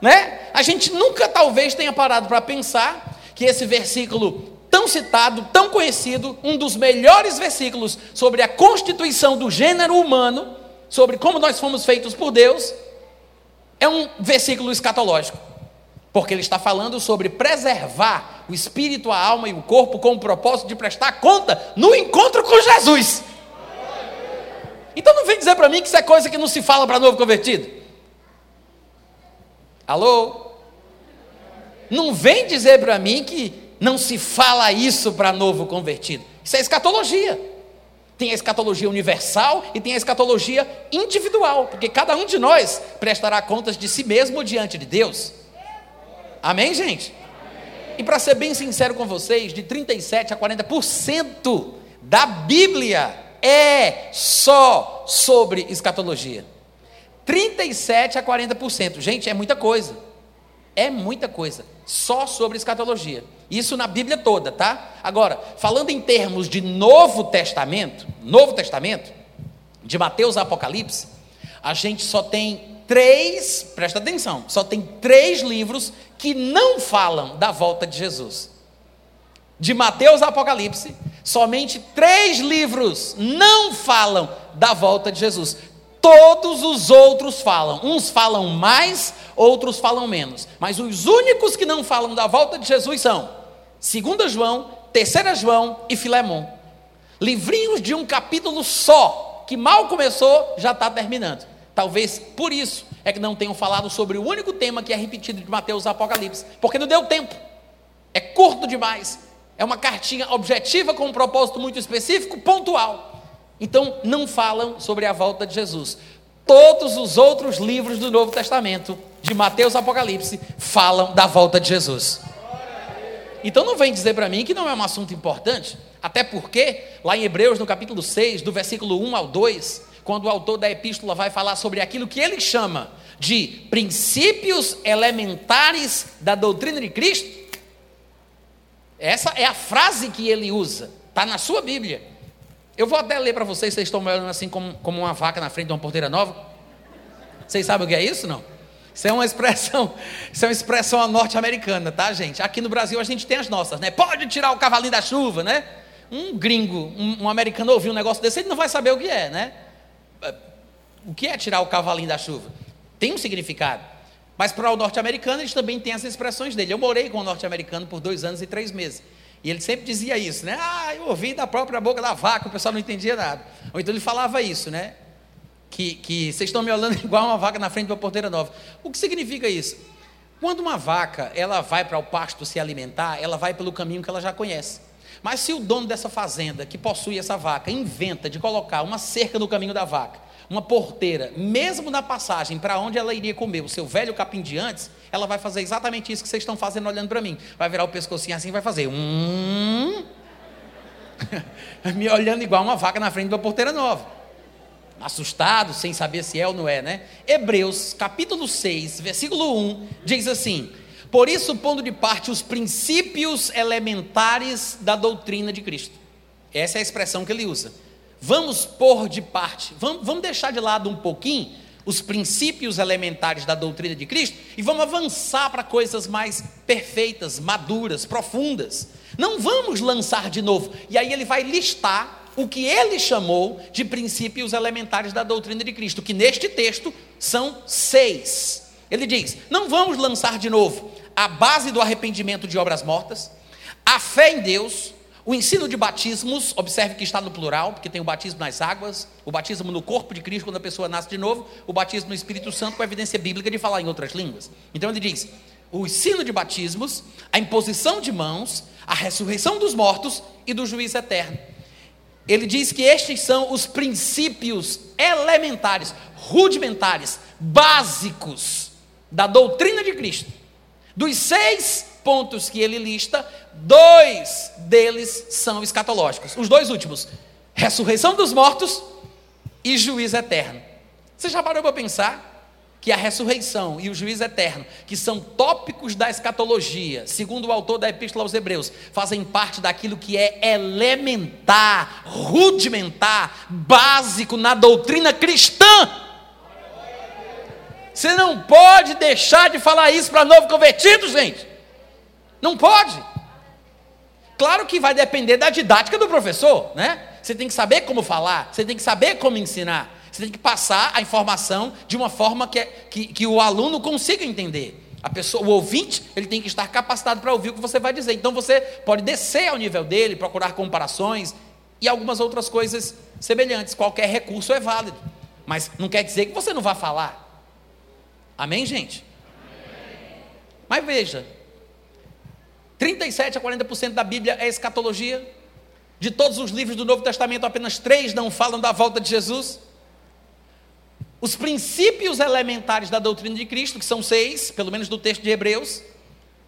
né? A gente nunca talvez tenha parado para pensar que esse versículo tão citado, tão conhecido, um dos melhores versículos sobre a constituição do gênero humano, sobre como nós fomos feitos por Deus, é um versículo escatológico. Porque ele está falando sobre preservar o espírito, a alma e o corpo com o propósito de prestar conta no encontro com Jesus. Então não vem dizer para mim que isso é coisa que não se fala para novo convertido. Alô? Não vem dizer para mim que não se fala isso para novo convertido. Isso é escatologia. Tem a escatologia universal e tem a escatologia individual, porque cada um de nós prestará contas de si mesmo diante de Deus. Amém, gente? E para ser bem sincero com vocês, de 37 a 40% da Bíblia é só sobre escatologia. 37 a 40%. Gente, é muita coisa. É muita coisa. Só sobre escatologia. Isso na Bíblia toda, tá? Agora, falando em termos de Novo Testamento, Novo Testamento, de Mateus a Apocalipse, a gente só tem três, presta atenção, só tem três livros que não falam da volta de Jesus. De Mateus a Apocalipse, somente três livros não falam da volta de Jesus. Todos os outros falam. Uns falam mais, outros falam menos. Mas os únicos que não falam da volta de Jesus são 2 João, 3 João e Filemão. Livrinhos de um capítulo só, que mal começou, já está terminando. Talvez por isso é que não tenham falado sobre o único tema que é repetido de Mateus Apocalipse, porque não deu tempo. É curto demais. É uma cartinha objetiva com um propósito muito específico, pontual. Então, não falam sobre a volta de Jesus. Todos os outros livros do Novo Testamento, de Mateus Apocalipse, falam da volta de Jesus. Então não vem dizer para mim que não é um assunto importante, até porque, lá em Hebreus, no capítulo 6, do versículo 1 ao 2, quando o autor da epístola vai falar sobre aquilo que ele chama de princípios elementares da doutrina de Cristo, essa é a frase que ele usa, está na sua Bíblia. Eu vou até ler para vocês, vocês estão olhando assim como, como uma vaca na frente de uma porteira nova. Vocês sabem o que é isso, não? Isso é uma expressão, isso é uma expressão norte-americana, tá, gente? Aqui no Brasil a gente tem as nossas, né? Pode tirar o cavalinho da chuva, né? Um gringo, um, um americano ouvir um negócio desse, ele não vai saber o que é, né? O que é tirar o cavalinho da chuva? Tem um significado. Mas para o norte-americano, eles também têm as expressões dele. Eu morei com o norte-americano por dois anos e três meses. E ele sempre dizia isso, né? Ah, eu ouvi da própria boca da vaca, o pessoal não entendia nada. Ou então ele falava isso, né? Que, que vocês estão me olhando igual uma vaca na frente de uma porteira nova. O que significa isso? Quando uma vaca ela vai para o pasto se alimentar, ela vai pelo caminho que ela já conhece. Mas se o dono dessa fazenda, que possui essa vaca, inventa de colocar uma cerca no caminho da vaca, uma porteira, mesmo na passagem para onde ela iria comer o seu velho capim de antes, ela vai fazer exatamente isso que vocês estão fazendo olhando para mim. Vai virar o pescocinho assim e vai fazer. Hum. Me olhando igual uma vaca na frente de uma porteira nova. Assustado, sem saber se é ou não é, né? Hebreus, capítulo 6, versículo 1, diz assim: Por isso, pondo de parte os princípios elementares da doutrina de Cristo. Essa é a expressão que ele usa. Vamos pôr de parte, vamos, vamos deixar de lado um pouquinho os princípios elementares da doutrina de Cristo e vamos avançar para coisas mais perfeitas, maduras, profundas. Não vamos lançar de novo. E aí ele vai listar o que ele chamou de princípios elementares da doutrina de Cristo, que neste texto são seis. Ele diz: não vamos lançar de novo a base do arrependimento de obras mortas, a fé em Deus, o ensino de batismos, observe que está no plural, porque tem o batismo nas águas, o batismo no corpo de Cristo quando a pessoa nasce de novo, o batismo no Espírito Santo com a evidência bíblica de falar em outras línguas. Então ele diz: o ensino de batismos, a imposição de mãos, a ressurreição dos mortos e do juízo eterno. Ele diz que estes são os princípios elementares, rudimentares, básicos da doutrina de Cristo. Dos seis pontos que ele lista, dois deles são escatológicos. Os dois últimos: ressurreição dos mortos e juízo eterno. Você já parou para pensar que a ressurreição e o juízo eterno, que são tópicos da escatologia, segundo o autor da Epístola aos Hebreus, fazem parte daquilo que é elementar, rudimentar, básico na doutrina cristã. Você não pode deixar de falar isso para novo convertido, gente. Não pode. Claro que vai depender da didática do professor, né? Você tem que saber como falar, você tem que saber como ensinar. Você tem que passar a informação de uma forma que, é, que, que o aluno consiga entender. A pessoa, o ouvinte, ele tem que estar capacitado para ouvir o que você vai dizer. Então você pode descer ao nível dele, procurar comparações e algumas outras coisas semelhantes. Qualquer recurso é válido. Mas não quer dizer que você não vá falar. Amém, gente? Amém. Mas veja, 37 a 40% da Bíblia é escatologia. De todos os livros do Novo Testamento, apenas três não falam da volta de Jesus os princípios elementares da doutrina de Cristo, que são seis, pelo menos do texto de Hebreus,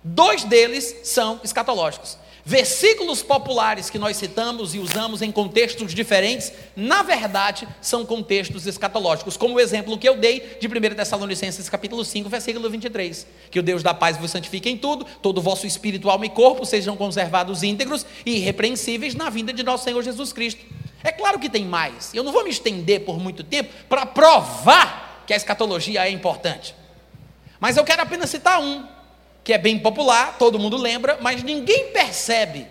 dois deles são escatológicos. Versículos populares que nós citamos e usamos em contextos diferentes, na verdade, são contextos escatológicos, como o exemplo que eu dei de 1 Tessalonicenses capítulo 5, versículo 23, que o Deus da paz vos santifique em tudo, todo o vosso espírito, alma e corpo sejam conservados íntegros e irrepreensíveis na vinda de nosso Senhor Jesus Cristo. É claro que tem mais. Eu não vou me estender por muito tempo para provar que a escatologia é importante. Mas eu quero apenas citar um, que é bem popular, todo mundo lembra, mas ninguém percebe.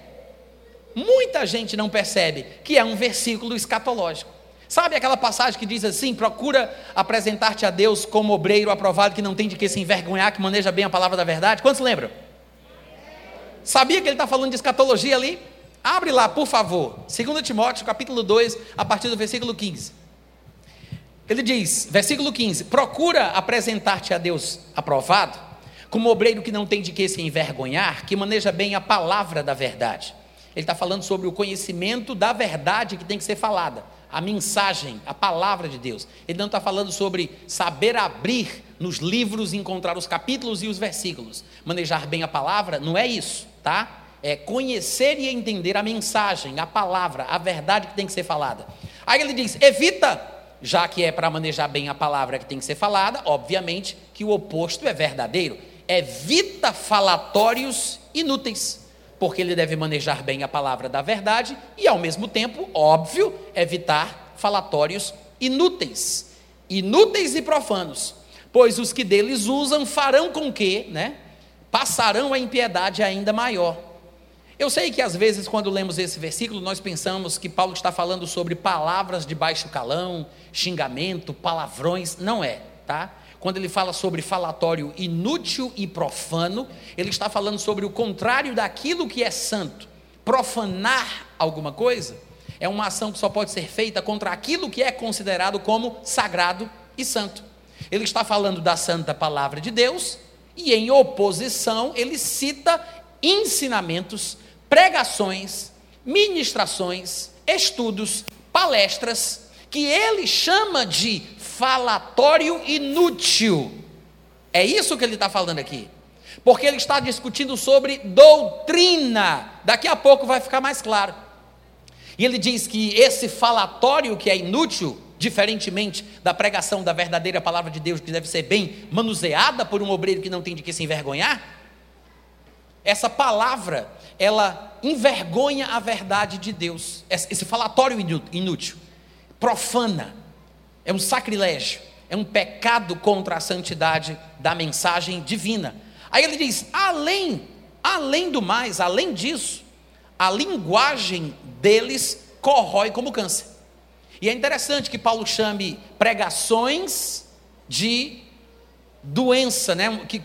Muita gente não percebe que é um versículo escatológico. Sabe aquela passagem que diz assim: procura apresentar-te a Deus como obreiro aprovado, que não tem de que se envergonhar, que maneja bem a palavra da verdade? Quantos lembram? Sabia que ele está falando de escatologia ali? Abre lá, por favor. 2 Timóteo, capítulo 2, a partir do versículo 15. Ele diz, versículo 15: Procura apresentar-te a Deus aprovado, como obreiro que não tem de que se envergonhar, que maneja bem a palavra da verdade. Ele está falando sobre o conhecimento da verdade que tem que ser falada, a mensagem, a palavra de Deus. Ele não está falando sobre saber abrir nos livros, encontrar os capítulos e os versículos. Manejar bem a palavra não é isso, tá? é, conhecer e entender a mensagem, a palavra, a verdade que tem que ser falada. Aí ele diz: evita, já que é para manejar bem a palavra que tem que ser falada, obviamente que o oposto é verdadeiro. Evita falatórios inúteis, porque ele deve manejar bem a palavra da verdade e, ao mesmo tempo, óbvio, evitar falatórios inúteis, inúteis e profanos, pois os que deles usam farão com que, né, passarão a impiedade ainda maior eu sei que às vezes, quando lemos esse versículo, nós pensamos que Paulo está falando sobre palavras de baixo calão, xingamento, palavrões. Não é, tá? Quando ele fala sobre falatório inútil e profano, ele está falando sobre o contrário daquilo que é santo. Profanar alguma coisa é uma ação que só pode ser feita contra aquilo que é considerado como sagrado e santo. Ele está falando da santa palavra de Deus e, em oposição, ele cita ensinamentos pregações, ministrações, estudos, palestras, que ele chama de falatório inútil. É isso que ele está falando aqui. Porque ele está discutindo sobre doutrina. Daqui a pouco vai ficar mais claro. E ele diz que esse falatório que é inútil, diferentemente da pregação da verdadeira palavra de Deus, que deve ser bem manuseada por um obreiro que não tem de que se envergonhar, essa palavra, ela envergonha a verdade de Deus. Esse falatório inútil, profana, é um sacrilégio, é um pecado contra a santidade da mensagem divina. Aí ele diz: além, além do mais, além disso, a linguagem deles corrói como câncer. E é interessante que Paulo chame pregações de doença, né? Que,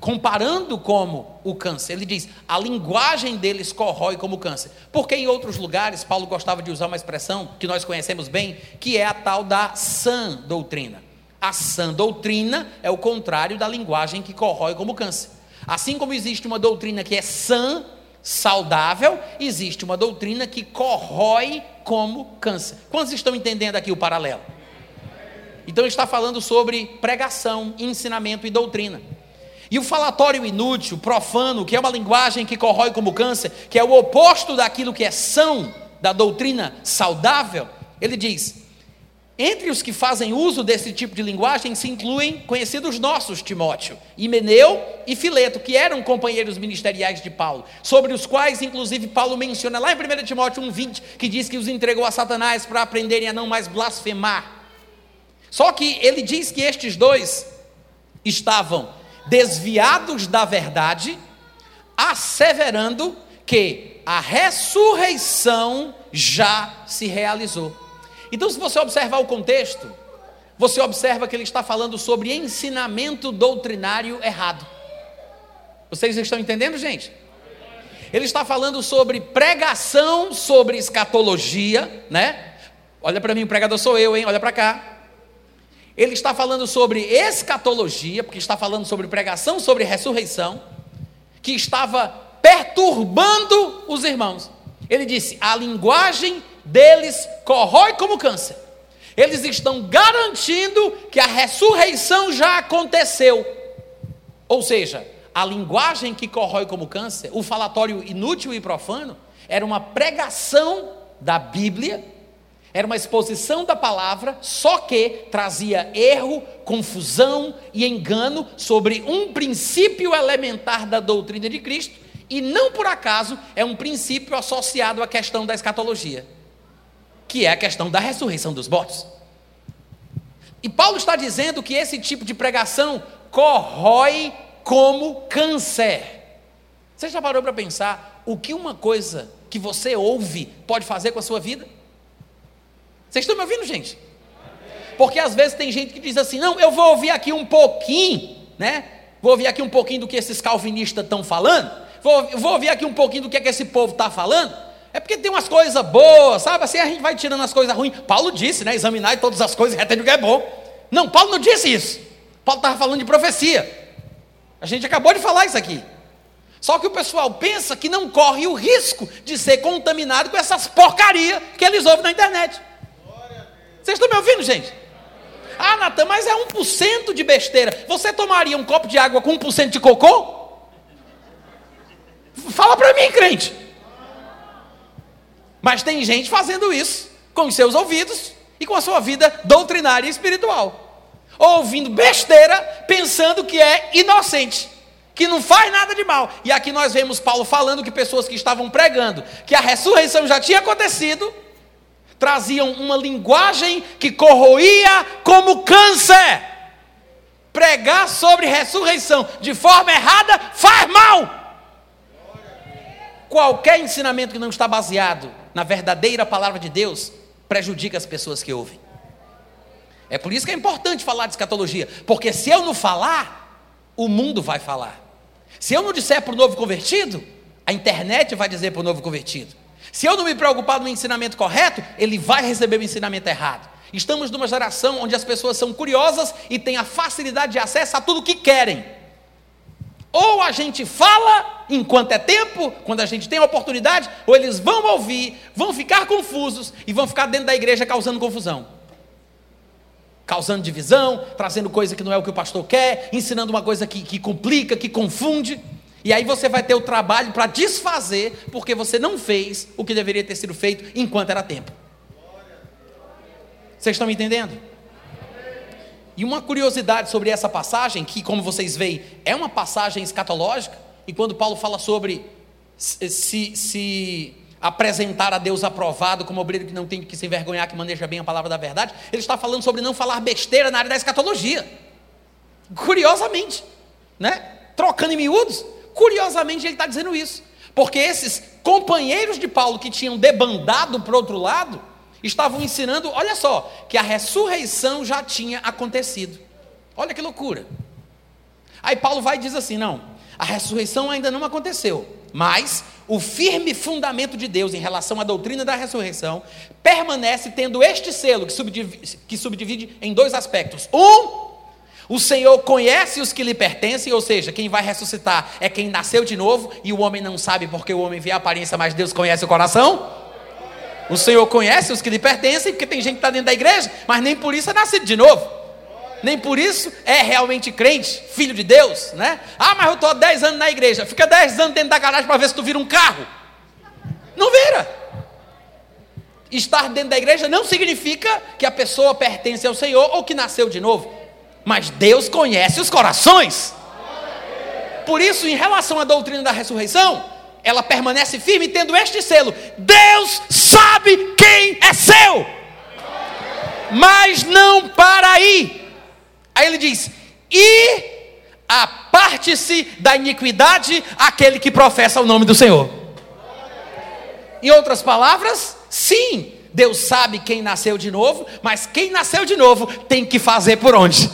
comparando como o câncer. Ele diz: a linguagem deles corrói como câncer. Porque em outros lugares, Paulo gostava de usar uma expressão que nós conhecemos bem, que é a tal da sã doutrina. A sã doutrina é o contrário da linguagem que corrói como câncer. Assim como existe uma doutrina que é sã, saudável, existe uma doutrina que corrói como câncer. Quantos estão entendendo aqui o paralelo? Então está falando sobre pregação, ensinamento e doutrina. E o falatório inútil, profano, que é uma linguagem que corrói como câncer, que é o oposto daquilo que é são, da doutrina saudável, ele diz: entre os que fazem uso desse tipo de linguagem se incluem conhecidos nossos, Timóteo, Himeneu e Fileto, que eram companheiros ministeriais de Paulo, sobre os quais, inclusive, Paulo menciona lá em 1 Timóteo 1,20, que diz que os entregou a Satanás para aprenderem a não mais blasfemar. Só que ele diz que estes dois estavam desviados da verdade, asseverando que a ressurreição já se realizou. Então, se você observar o contexto, você observa que ele está falando sobre ensinamento doutrinário errado. Vocês estão entendendo, gente? Ele está falando sobre pregação sobre escatologia, né? Olha para mim, o pregador sou eu, hein? Olha para cá. Ele está falando sobre escatologia, porque está falando sobre pregação sobre ressurreição, que estava perturbando os irmãos. Ele disse: a linguagem deles corrói como câncer. Eles estão garantindo que a ressurreição já aconteceu. Ou seja, a linguagem que corrói como câncer, o falatório inútil e profano, era uma pregação da Bíblia, era uma exposição da palavra, só que trazia erro, confusão e engano sobre um princípio elementar da doutrina de Cristo, e não por acaso é um princípio associado à questão da escatologia que é a questão da ressurreição dos mortos. E Paulo está dizendo que esse tipo de pregação corrói como câncer. Você já parou para pensar o que uma coisa que você ouve pode fazer com a sua vida? Vocês estão me ouvindo, gente? Porque às vezes tem gente que diz assim: não, eu vou ouvir aqui um pouquinho, né? Vou ouvir aqui um pouquinho do que esses calvinistas estão falando, vou, vou ouvir aqui um pouquinho do que, é que esse povo está falando, é porque tem umas coisas boas, sabe? Assim a gente vai tirando as coisas ruins. Paulo disse, né? Examinar todas as coisas e retém o que é bom. Não, Paulo não disse isso. Paulo estava falando de profecia. A gente acabou de falar isso aqui. Só que o pessoal pensa que não corre o risco de ser contaminado com essas porcarias que eles ouvem na internet. Vocês estão me ouvindo, gente? Ah, Natan, mas é 1% de besteira. Você tomaria um copo de água com 1% de cocô? Fala para mim, crente. Mas tem gente fazendo isso com os seus ouvidos e com a sua vida doutrinária e espiritual. Ouvindo besteira, pensando que é inocente, que não faz nada de mal. E aqui nós vemos Paulo falando que pessoas que estavam pregando que a ressurreição já tinha acontecido, traziam uma linguagem que corroía como câncer. Pregar sobre ressurreição de forma errada faz mal. Qualquer ensinamento que não está baseado na verdadeira palavra de Deus, prejudica as pessoas que ouvem. É por isso que é importante falar de escatologia, porque se eu não falar, o mundo vai falar. Se eu não disser para o novo convertido, a internet vai dizer para o novo convertido. Se eu não me preocupar no ensinamento correto, ele vai receber o ensinamento errado. Estamos numa geração onde as pessoas são curiosas e têm a facilidade de acesso a tudo o que querem. Ou a gente fala enquanto é tempo, quando a gente tem a oportunidade, ou eles vão ouvir, vão ficar confusos e vão ficar dentro da igreja causando confusão. Causando divisão, trazendo coisa que não é o que o pastor quer, ensinando uma coisa que, que complica, que confunde. E aí você vai ter o trabalho para desfazer, porque você não fez o que deveria ter sido feito enquanto era tempo. Vocês estão me entendendo? E uma curiosidade sobre essa passagem, que, como vocês veem, é uma passagem escatológica, e quando Paulo fala sobre se, se apresentar a Deus aprovado como obreiro que não tem que se envergonhar, que maneja bem a palavra da verdade, ele está falando sobre não falar besteira na área da escatologia. Curiosamente, né? Trocando em miúdos, curiosamente ele está dizendo isso. Porque esses companheiros de Paulo que tinham debandado para o outro lado, estavam ensinando, olha só, que a ressurreição já tinha acontecido. Olha que loucura. Aí Paulo vai e diz assim: não, a ressurreição ainda não aconteceu, mas o firme fundamento de Deus em relação à doutrina da ressurreição permanece tendo este selo que subdivide, que subdivide em dois aspectos. Um, o Senhor conhece os que lhe pertencem, ou seja, quem vai ressuscitar é quem nasceu de novo, e o homem não sabe porque o homem vê a aparência, mas Deus conhece o coração. O Senhor conhece os que lhe pertencem, porque tem gente que está dentro da igreja, mas nem por isso é nascido de novo. Nem por isso é realmente crente, filho de Deus, né? Ah, mas eu estou há 10 anos na igreja. Fica 10 anos dentro da garagem para ver se tu vira um carro. Não vira. Estar dentro da igreja não significa que a pessoa pertence ao Senhor ou que nasceu de novo. Mas Deus conhece os corações. Por isso, em relação à doutrina da ressurreição, ela permanece firme tendo este selo: Deus sabe quem é seu, mas não para aí. Aí ele diz: e aparte-se da iniquidade aquele que professa o nome do Senhor. Em outras palavras, sim, Deus sabe quem nasceu de novo, mas quem nasceu de novo tem que fazer por onde?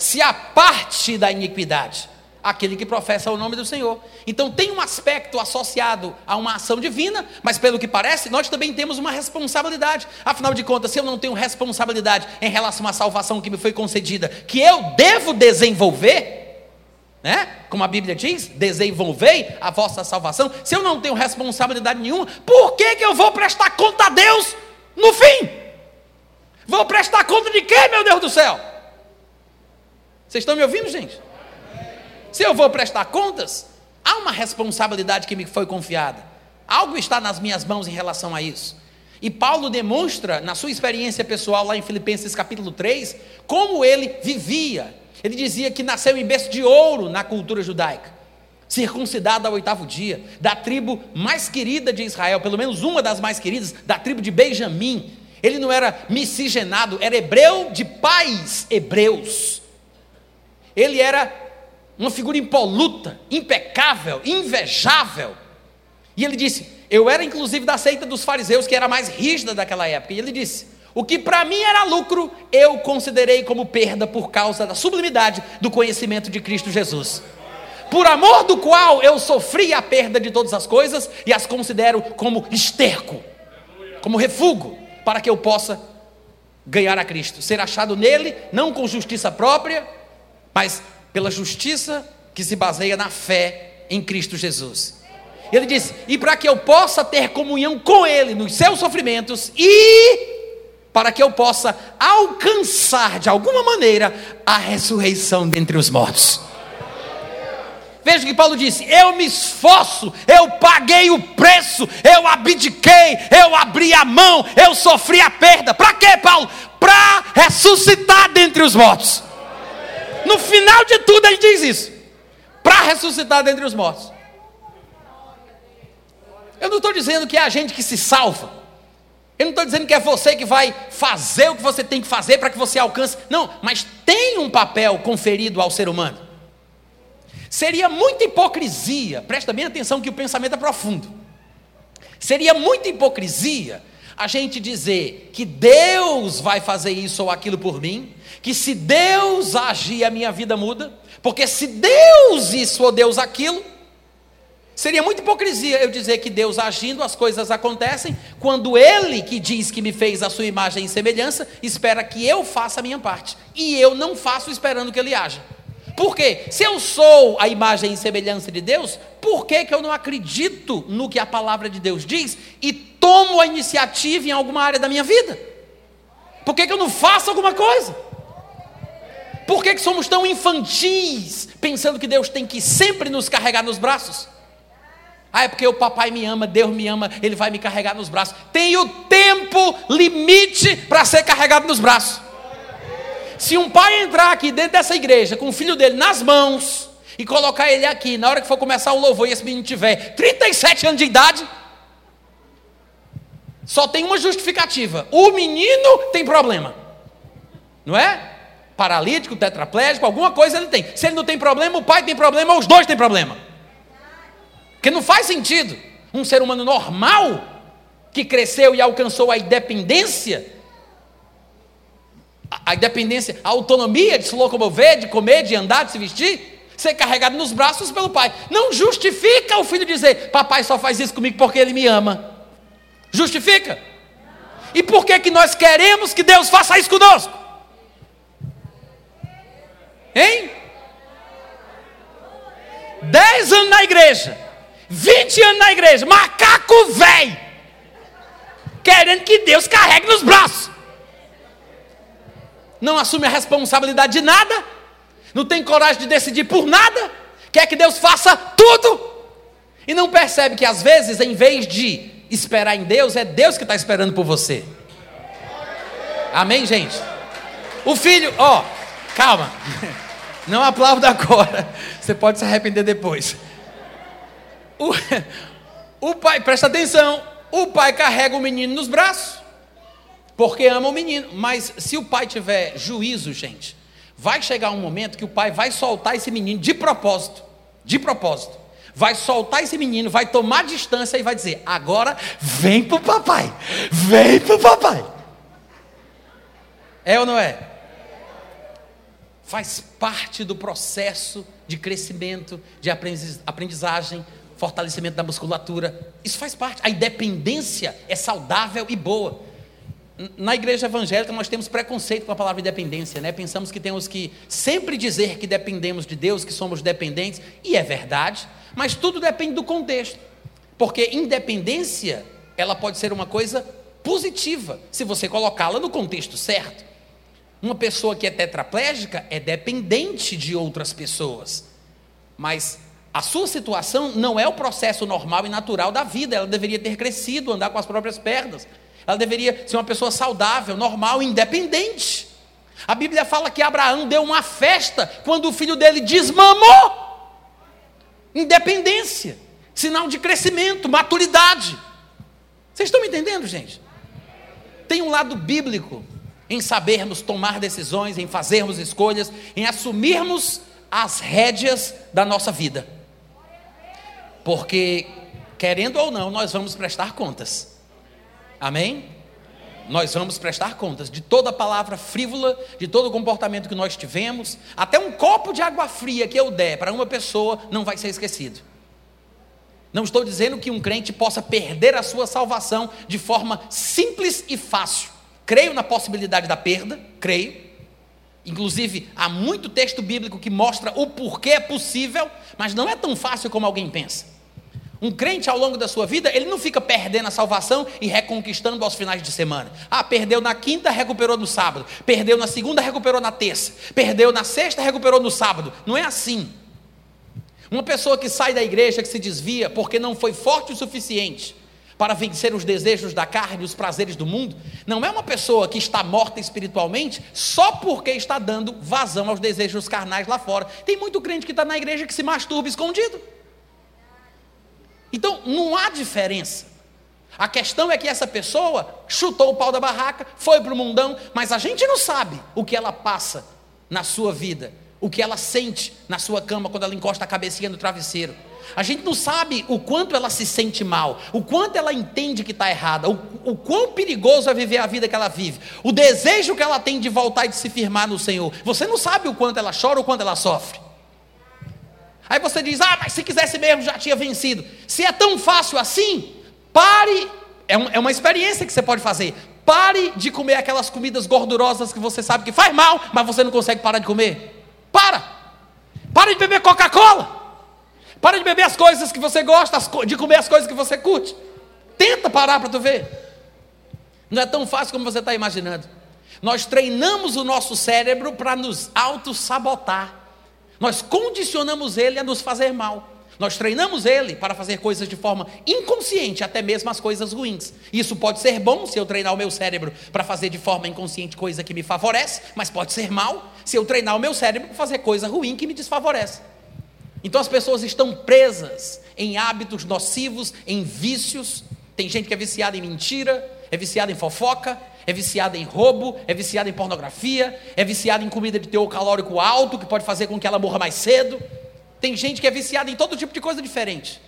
Se aparte da iniquidade aquele que professa o nome do Senhor. Então tem um aspecto associado a uma ação divina, mas pelo que parece, nós também temos uma responsabilidade. Afinal de contas, se eu não tenho responsabilidade em relação à salvação que me foi concedida, que eu devo desenvolver, né? Como a Bíblia diz, desenvolvei a vossa salvação. Se eu não tenho responsabilidade nenhuma, por que, que eu vou prestar conta a Deus no fim? Vou prestar conta de quê, meu Deus do céu? Vocês estão me ouvindo, gente? Se eu vou prestar contas, há uma responsabilidade que me foi confiada. Algo está nas minhas mãos em relação a isso. E Paulo demonstra, na sua experiência pessoal, lá em Filipenses capítulo 3, como ele vivia. Ele dizia que nasceu em berço de ouro na cultura judaica, circuncidado ao oitavo dia, da tribo mais querida de Israel, pelo menos uma das mais queridas, da tribo de Benjamim. Ele não era miscigenado, era hebreu de pais hebreus. Ele era uma figura impoluta, impecável, invejável. E ele disse: Eu era inclusive da seita dos fariseus, que era mais rígida daquela época. E ele disse: O que para mim era lucro, eu considerei como perda por causa da sublimidade do conhecimento de Cristo Jesus. Por amor do qual eu sofri a perda de todas as coisas e as considero como esterco, como refúgio, para que eu possa ganhar a Cristo, ser achado nele, não com justiça própria, mas pela justiça que se baseia na fé em Cristo Jesus. Ele disse: e para que eu possa ter comunhão com Ele nos seus sofrimentos e para que eu possa alcançar de alguma maneira a ressurreição dentre os mortos. Veja que Paulo disse: Eu me esforço, eu paguei o preço, eu abdiquei, eu abri a mão, eu sofri a perda. Para quê, Paulo? Para ressuscitar dentre os mortos. No final de tudo, ele diz isso: para ressuscitar dentre os mortos. Eu não estou dizendo que é a gente que se salva. Eu não estou dizendo que é você que vai fazer o que você tem que fazer para que você alcance. Não, mas tem um papel conferido ao ser humano. Seria muita hipocrisia, presta bem atenção que o pensamento é profundo. Seria muita hipocrisia a gente dizer que Deus vai fazer isso ou aquilo por mim, que se Deus agir, a minha vida muda, porque se Deus isso ou Deus aquilo, seria muita hipocrisia eu dizer que Deus agindo, as coisas acontecem, quando Ele que diz que me fez a sua imagem e semelhança, espera que eu faça a minha parte, e eu não faço esperando que Ele haja. Por quê? Se eu sou a imagem e semelhança de Deus, por que, que eu não acredito no que a palavra de Deus diz e tomo a iniciativa em alguma área da minha vida? Por que, que eu não faço alguma coisa? Por que, que somos tão infantis, pensando que Deus tem que sempre nos carregar nos braços? Ah, é porque o papai me ama, Deus me ama, ele vai me carregar nos braços. Tem o tempo limite para ser carregado nos braços. Se um pai entrar aqui dentro dessa igreja com o filho dele nas mãos e colocar ele aqui, na hora que for começar o louvor e esse menino tiver 37 anos de idade, só tem uma justificativa: o menino tem problema, não é? Paralítico, tetraplégico, alguma coisa ele tem. Se ele não tem problema, o pai tem problema, ou os dois têm problema. Porque não faz sentido um ser humano normal que cresceu e alcançou a independência, a independência, a autonomia de se locomover, de comer, de andar, de se vestir, ser carregado nos braços pelo pai. Não justifica o filho dizer: Papai só faz isso comigo porque ele me ama. Justifica? E por que, que nós queremos que Deus faça isso conosco? Hein? Dez anos na igreja 20 anos na igreja, macaco velho, querendo que Deus carregue nos braços. Não assume a responsabilidade de nada, não tem coragem de decidir por nada, quer que Deus faça tudo, e não percebe que às vezes, em vez de esperar em Deus, é Deus que está esperando por você. Amém, gente? O filho, ó, calma, não aplauda agora, você pode se arrepender depois. O, o pai, presta atenção, o pai carrega o menino nos braços, porque ama o menino. Mas se o pai tiver juízo, gente, vai chegar um momento que o pai vai soltar esse menino de propósito, de propósito. Vai soltar esse menino, vai tomar distância e vai dizer: agora vem pro papai, vem pro papai. É ou não é? Faz parte do processo de crescimento, de aprendizagem fortalecimento da musculatura. Isso faz parte. A independência é saudável e boa. Na igreja evangélica nós temos preconceito com a palavra independência, né? Pensamos que temos que sempre dizer que dependemos de Deus, que somos dependentes, e é verdade, mas tudo depende do contexto. Porque independência, ela pode ser uma coisa positiva, se você colocá-la no contexto certo. Uma pessoa que é tetraplégica é dependente de outras pessoas. Mas a sua situação não é o processo normal e natural da vida. Ela deveria ter crescido, andar com as próprias pernas. Ela deveria ser uma pessoa saudável, normal, independente. A Bíblia fala que Abraão deu uma festa quando o filho dele desmamou. Independência, sinal de crescimento, maturidade. Vocês estão me entendendo, gente? Tem um lado bíblico em sabermos tomar decisões, em fazermos escolhas, em assumirmos as rédeas da nossa vida. Porque, querendo ou não, nós vamos prestar contas. Amém? Nós vamos prestar contas de toda palavra frívola, de todo comportamento que nós tivemos, até um copo de água fria que eu der para uma pessoa não vai ser esquecido. Não estou dizendo que um crente possa perder a sua salvação de forma simples e fácil. Creio na possibilidade da perda, creio. Inclusive, há muito texto bíblico que mostra o porquê é possível, mas não é tão fácil como alguém pensa. Um crente ao longo da sua vida, ele não fica perdendo a salvação e reconquistando aos finais de semana. Ah, perdeu na quinta, recuperou no sábado. Perdeu na segunda, recuperou na terça. Perdeu na sexta, recuperou no sábado. Não é assim. Uma pessoa que sai da igreja, que se desvia porque não foi forte o suficiente para vencer os desejos da carne os prazeres do mundo, não é uma pessoa que está morta espiritualmente só porque está dando vazão aos desejos carnais lá fora. Tem muito crente que está na igreja que se masturba escondido. Então, não há diferença. A questão é que essa pessoa chutou o pau da barraca, foi para o mundão, mas a gente não sabe o que ela passa na sua vida, o que ela sente na sua cama quando ela encosta a cabecinha no travesseiro. A gente não sabe o quanto ela se sente mal, o quanto ela entende que está errada, o, o quão perigoso é viver a vida que ela vive, o desejo que ela tem de voltar e de se firmar no Senhor. Você não sabe o quanto ela chora o quanto ela sofre. Aí você diz: Ah, mas se quisesse mesmo já tinha vencido. Se é tão fácil assim, pare. É, um, é uma experiência que você pode fazer. Pare de comer aquelas comidas gordurosas que você sabe que faz mal, mas você não consegue parar de comer. Para! Para de beber Coca-Cola. Para de beber as coisas que você gosta, de comer as coisas que você curte. Tenta parar para tu ver. Não é tão fácil como você está imaginando. Nós treinamos o nosso cérebro para nos auto-sabotar. Nós condicionamos ele a nos fazer mal. Nós treinamos ele para fazer coisas de forma inconsciente, até mesmo as coisas ruins. Isso pode ser bom se eu treinar o meu cérebro para fazer de forma inconsciente coisa que me favorece, mas pode ser mal se eu treinar o meu cérebro para fazer coisa ruim que me desfavorece. Então as pessoas estão presas em hábitos nocivos, em vícios. Tem gente que é viciada em mentira, é viciada em fofoca, é viciada em roubo, é viciada em pornografia, é viciada em comida de teor calórico alto, que pode fazer com que ela morra mais cedo. Tem gente que é viciada em todo tipo de coisa diferente.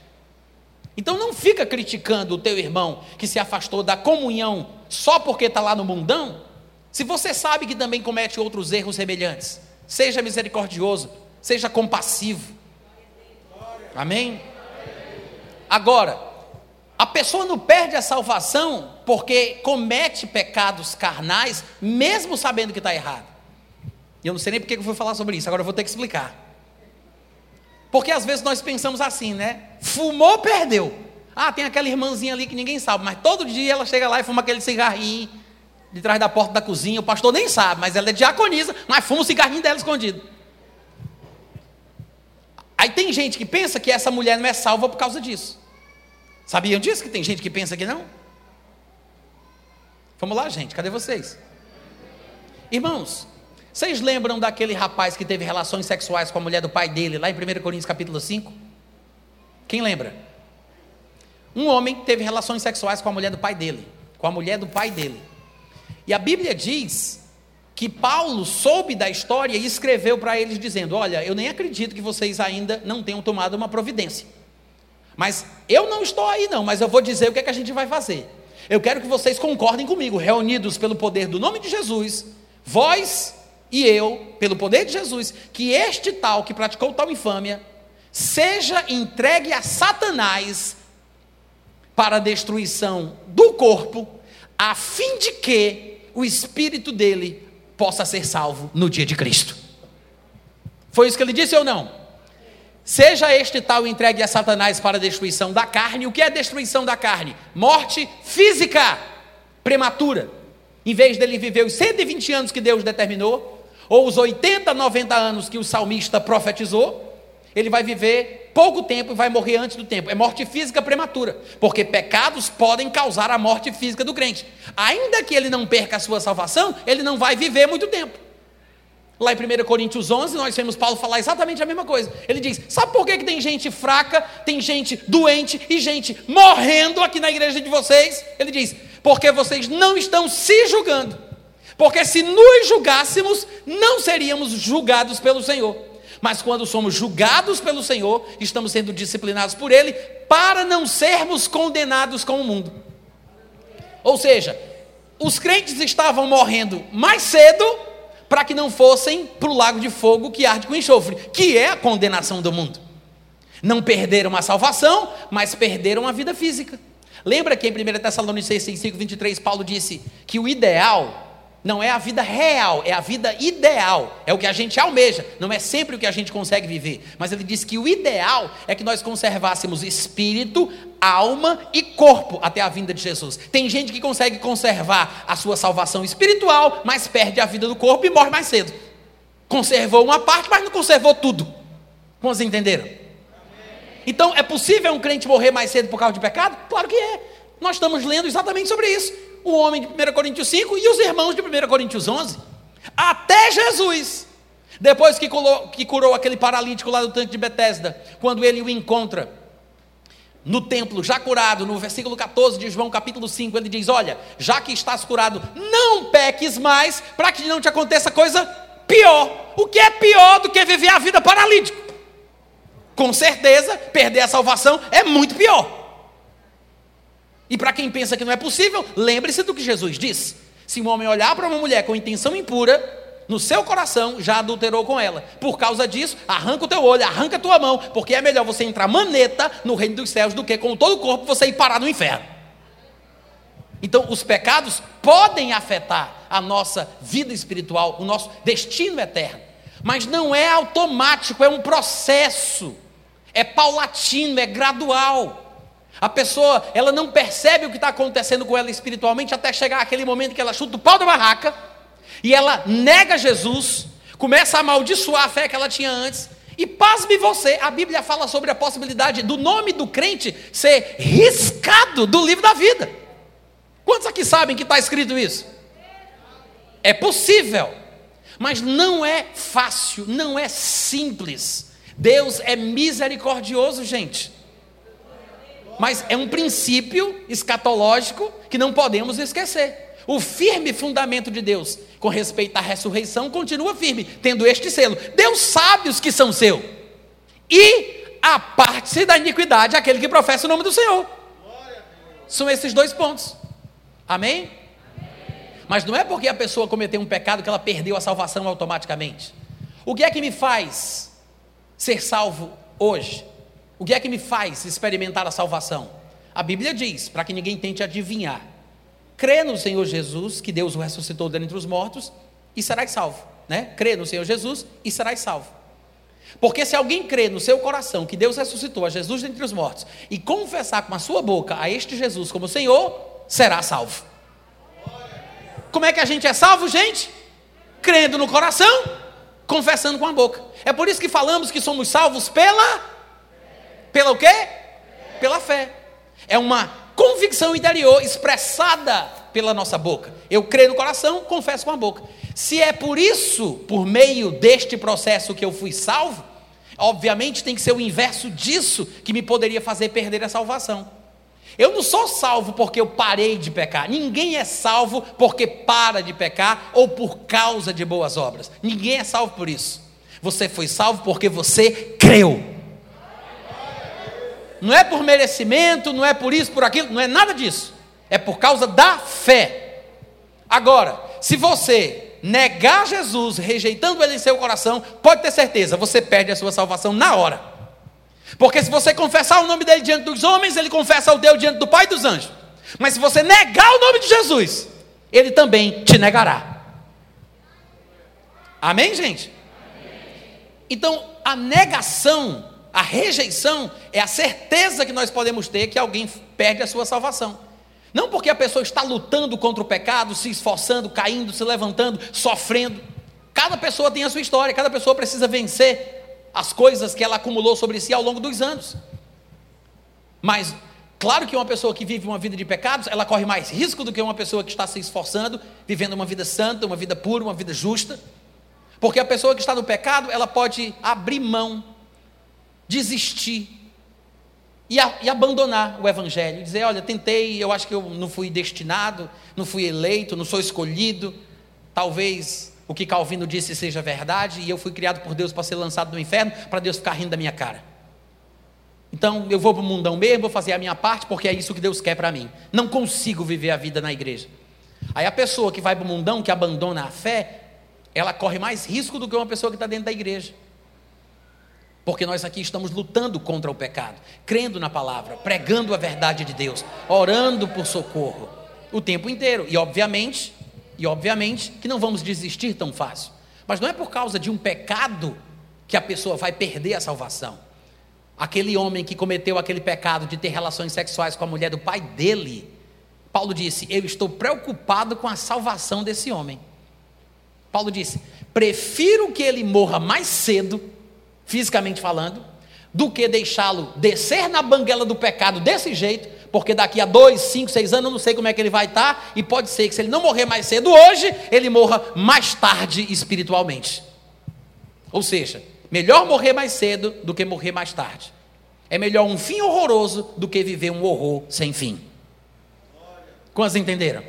Então não fica criticando o teu irmão que se afastou da comunhão só porque está lá no mundão, se você sabe que também comete outros erros semelhantes. Seja misericordioso, seja compassivo. Amém? Agora, a pessoa não perde a salvação porque comete pecados carnais, mesmo sabendo que está errado. Eu não sei nem porque eu fui falar sobre isso, agora eu vou ter que explicar. Porque às vezes nós pensamos assim, né? Fumou, perdeu. Ah, tem aquela irmãzinha ali que ninguém sabe, mas todo dia ela chega lá e fuma aquele cigarrinho de trás da porta da cozinha. O pastor nem sabe, mas ela é diaconisa, mas fuma o cigarrinho dela escondido. Aí tem gente que pensa que essa mulher não é salva por causa disso. Sabiam disso? Que tem gente que pensa que não? Vamos lá, gente, cadê vocês? Irmãos, vocês lembram daquele rapaz que teve relações sexuais com a mulher do pai dele, lá em 1 Coríntios capítulo 5? Quem lembra? Um homem teve relações sexuais com a mulher do pai dele, com a mulher do pai dele. E a Bíblia diz que Paulo soube da história e escreveu para eles dizendo: Olha, eu nem acredito que vocês ainda não tenham tomado uma providência. Mas eu não estou aí, não, mas eu vou dizer o que, é que a gente vai fazer. Eu quero que vocês concordem comigo, reunidos pelo poder do nome de Jesus, vós e eu, pelo poder de Jesus, que este tal que praticou tal infâmia, seja entregue a Satanás para a destruição do corpo, a fim de que o espírito dele possa ser salvo no dia de Cristo. Foi isso que ele disse ou não? Seja este tal entregue a Satanás para a destruição da carne. O que é destruição da carne? Morte física, prematura. Em vez dele viver os 120 anos que Deus determinou, ou os 80, 90 anos que o salmista profetizou, ele vai viver pouco tempo e vai morrer antes do tempo. É morte física prematura, porque pecados podem causar a morte física do crente. Ainda que ele não perca a sua salvação, ele não vai viver muito tempo. Lá em 1 Coríntios 11, nós vemos Paulo falar exatamente a mesma coisa. Ele diz: Sabe por que, que tem gente fraca, tem gente doente e gente morrendo aqui na igreja de vocês? Ele diz: Porque vocês não estão se julgando. Porque se nos julgássemos, não seríamos julgados pelo Senhor mas quando somos julgados pelo Senhor, estamos sendo disciplinados por Ele para não sermos condenados com o mundo. Ou seja, os crentes estavam morrendo mais cedo para que não fossem para o lago de fogo que arde com enxofre, que é a condenação do mundo. Não perderam a salvação, mas perderam a vida física. Lembra que em 1 Tessalonicenses 5, 23, Paulo disse que o ideal não é a vida real, é a vida ideal. É o que a gente almeja, não é sempre o que a gente consegue viver. Mas ele diz que o ideal é que nós conservássemos espírito, alma e corpo até a vinda de Jesus. Tem gente que consegue conservar a sua salvação espiritual, mas perde a vida do corpo e morre mais cedo. Conservou uma parte, mas não conservou tudo. Como vocês entenderam? Então, é possível um crente morrer mais cedo por causa de pecado? Claro que é. Nós estamos lendo exatamente sobre isso o homem de 1 Coríntios 5 e os irmãos de 1 Coríntios 11. Até Jesus, depois que curou, que curou aquele paralítico lá do tanque de Betesda, quando ele o encontra no templo, já curado, no versículo 14 de João capítulo 5, ele diz: Olha, já que estás curado, não peques mais, para que não te aconteça coisa pior. O que é pior do que viver a vida paralítico? Com certeza, perder a salvação é muito pior. E para quem pensa que não é possível, lembre-se do que Jesus disse: se um homem olhar para uma mulher com intenção impura, no seu coração já adulterou com ela. Por causa disso, arranca o teu olho, arranca a tua mão, porque é melhor você entrar maneta no reino dos céus do que com todo o corpo você ir parar no inferno. Então, os pecados podem afetar a nossa vida espiritual, o nosso destino eterno. Mas não é automático, é um processo. É paulatino, é gradual. A pessoa, ela não percebe o que está acontecendo com ela espiritualmente até chegar aquele momento que ela chuta o pau da barraca e ela nega Jesus, começa a amaldiçoar a fé que ela tinha antes. E pasme você, a Bíblia fala sobre a possibilidade do nome do crente ser riscado do livro da vida. Quantos aqui sabem que está escrito isso? É possível, mas não é fácil, não é simples. Deus é misericordioso, gente. Mas é um princípio escatológico que não podemos esquecer. O firme fundamento de Deus com respeito à ressurreição continua firme, tendo este selo. Deus sabe os que são seu. E a parte da iniquidade aquele que professa o nome do Senhor. São esses dois pontos. Amém? Mas não é porque a pessoa cometeu um pecado que ela perdeu a salvação automaticamente. O que é que me faz ser salvo hoje? O que é que me faz experimentar a salvação? A Bíblia diz, para que ninguém tente adivinhar: crê no Senhor Jesus, que Deus o ressuscitou dentre os mortos, e serás salvo. Né? Crê no Senhor Jesus e serás salvo. Porque se alguém crê no seu coração que Deus ressuscitou a Jesus dentre os mortos e confessar com a sua boca a este Jesus como Senhor, será salvo. Como é que a gente é salvo, gente? Crendo no coração, confessando com a boca. É por isso que falamos que somos salvos pela pela o quê? Pela fé. É uma convicção interior expressada pela nossa boca. Eu creio no coração, confesso com a boca. Se é por isso, por meio deste processo que eu fui salvo, obviamente tem que ser o inverso disso que me poderia fazer perder a salvação. Eu não sou salvo porque eu parei de pecar. Ninguém é salvo porque para de pecar ou por causa de boas obras. Ninguém é salvo por isso. Você foi salvo porque você creu. Não é por merecimento, não é por isso, por aquilo, não é nada disso. É por causa da fé. Agora, se você negar Jesus, rejeitando ele em seu coração, pode ter certeza, você perde a sua salvação na hora. Porque se você confessar o nome dele diante dos homens, ele confessa o Deus diante do Pai e dos anjos. Mas se você negar o nome de Jesus, ele também te negará. Amém, gente? Então, a negação a rejeição é a certeza que nós podemos ter que alguém perde a sua salvação. Não porque a pessoa está lutando contra o pecado, se esforçando, caindo, se levantando, sofrendo. Cada pessoa tem a sua história, cada pessoa precisa vencer as coisas que ela acumulou sobre si ao longo dos anos. Mas, claro que uma pessoa que vive uma vida de pecados, ela corre mais risco do que uma pessoa que está se esforçando, vivendo uma vida santa, uma vida pura, uma vida justa. Porque a pessoa que está no pecado, ela pode abrir mão desistir e, a, e, abandonar o Evangelho, dizer: olha, tentei, eu acho que eu não fui destinado, não fui eleito, não sou escolhido, talvez o que Calvino disse seja verdade, e eu fui criado por Deus para ser lançado no inferno, para Deus ficar rindo da minha cara. Então eu vou para o mundão mesmo, vou fazer a minha parte, porque é isso que Deus quer para mim. Não consigo viver a vida na igreja. Aí a pessoa que vai para o mundão, que abandona a fé, ela corre mais risco do que uma pessoa que está dentro da igreja. Porque nós aqui estamos lutando contra o pecado, crendo na palavra, pregando a verdade de Deus, orando por socorro o tempo inteiro. E obviamente, e obviamente que não vamos desistir tão fácil. Mas não é por causa de um pecado que a pessoa vai perder a salvação. Aquele homem que cometeu aquele pecado de ter relações sexuais com a mulher do pai dele, Paulo disse: Eu estou preocupado com a salvação desse homem. Paulo disse: Prefiro que ele morra mais cedo fisicamente falando, do que deixá-lo descer na banguela do pecado desse jeito, porque daqui a dois, cinco, seis anos eu não sei como é que ele vai estar, e pode ser que se ele não morrer mais cedo hoje, ele morra mais tarde espiritualmente. Ou seja, melhor morrer mais cedo do que morrer mais tarde. É melhor um fim horroroso do que viver um horror sem fim. Quantos entenderam?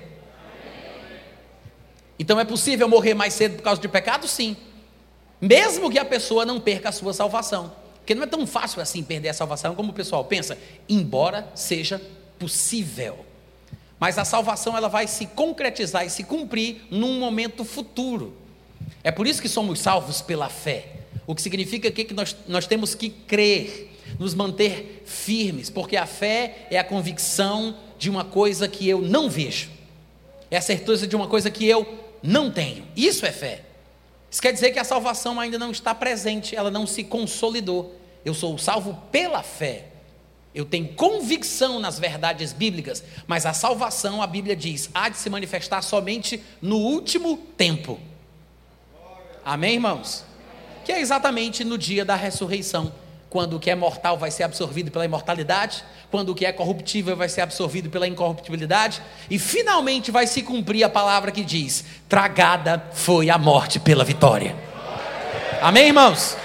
Então é possível morrer mais cedo por causa de pecado? Sim mesmo que a pessoa não perca a sua salvação. Porque não é tão fácil assim perder a salvação como o pessoal pensa, embora seja possível. Mas a salvação ela vai se concretizar e se cumprir num momento futuro. É por isso que somos salvos pela fé. O que significa que nós, nós temos que crer, nos manter firmes, porque a fé é a convicção de uma coisa que eu não vejo, é a certeza de uma coisa que eu não tenho. Isso é fé. Isso quer dizer que a salvação ainda não está presente, ela não se consolidou. Eu sou salvo pela fé. Eu tenho convicção nas verdades bíblicas, mas a salvação, a Bíblia diz, há de se manifestar somente no último tempo. Amém, irmãos? Que é exatamente no dia da ressurreição, quando o que é mortal vai ser absorvido pela imortalidade, quando o que é corruptível vai ser absorvido pela incorruptibilidade, e finalmente vai se cumprir a palavra que diz: tragada foi a morte pela vitória. Amém, irmãos?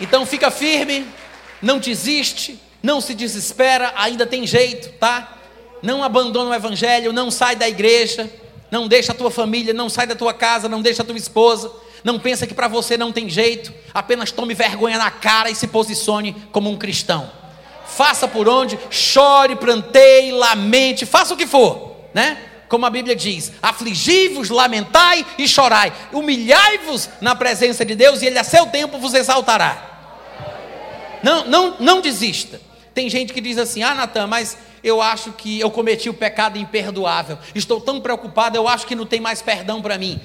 Então fica firme, não desiste, não se desespera, ainda tem jeito, tá? Não abandona o evangelho, não sai da igreja, não deixa a tua família, não sai da tua casa, não deixa a tua esposa, não pensa que para você não tem jeito, apenas tome vergonha na cara e se posicione como um cristão. Faça por onde, chore, planteie, lamente, faça o que for, né? Como a Bíblia diz: afligi-vos, lamentai e chorai, humilhai-vos na presença de Deus e Ele a seu tempo vos exaltará. Não, não, não desista. Tem gente que diz assim: ah, Natan, mas eu acho que eu cometi o pecado imperdoável. Estou tão preocupado, eu acho que não tem mais perdão para mim.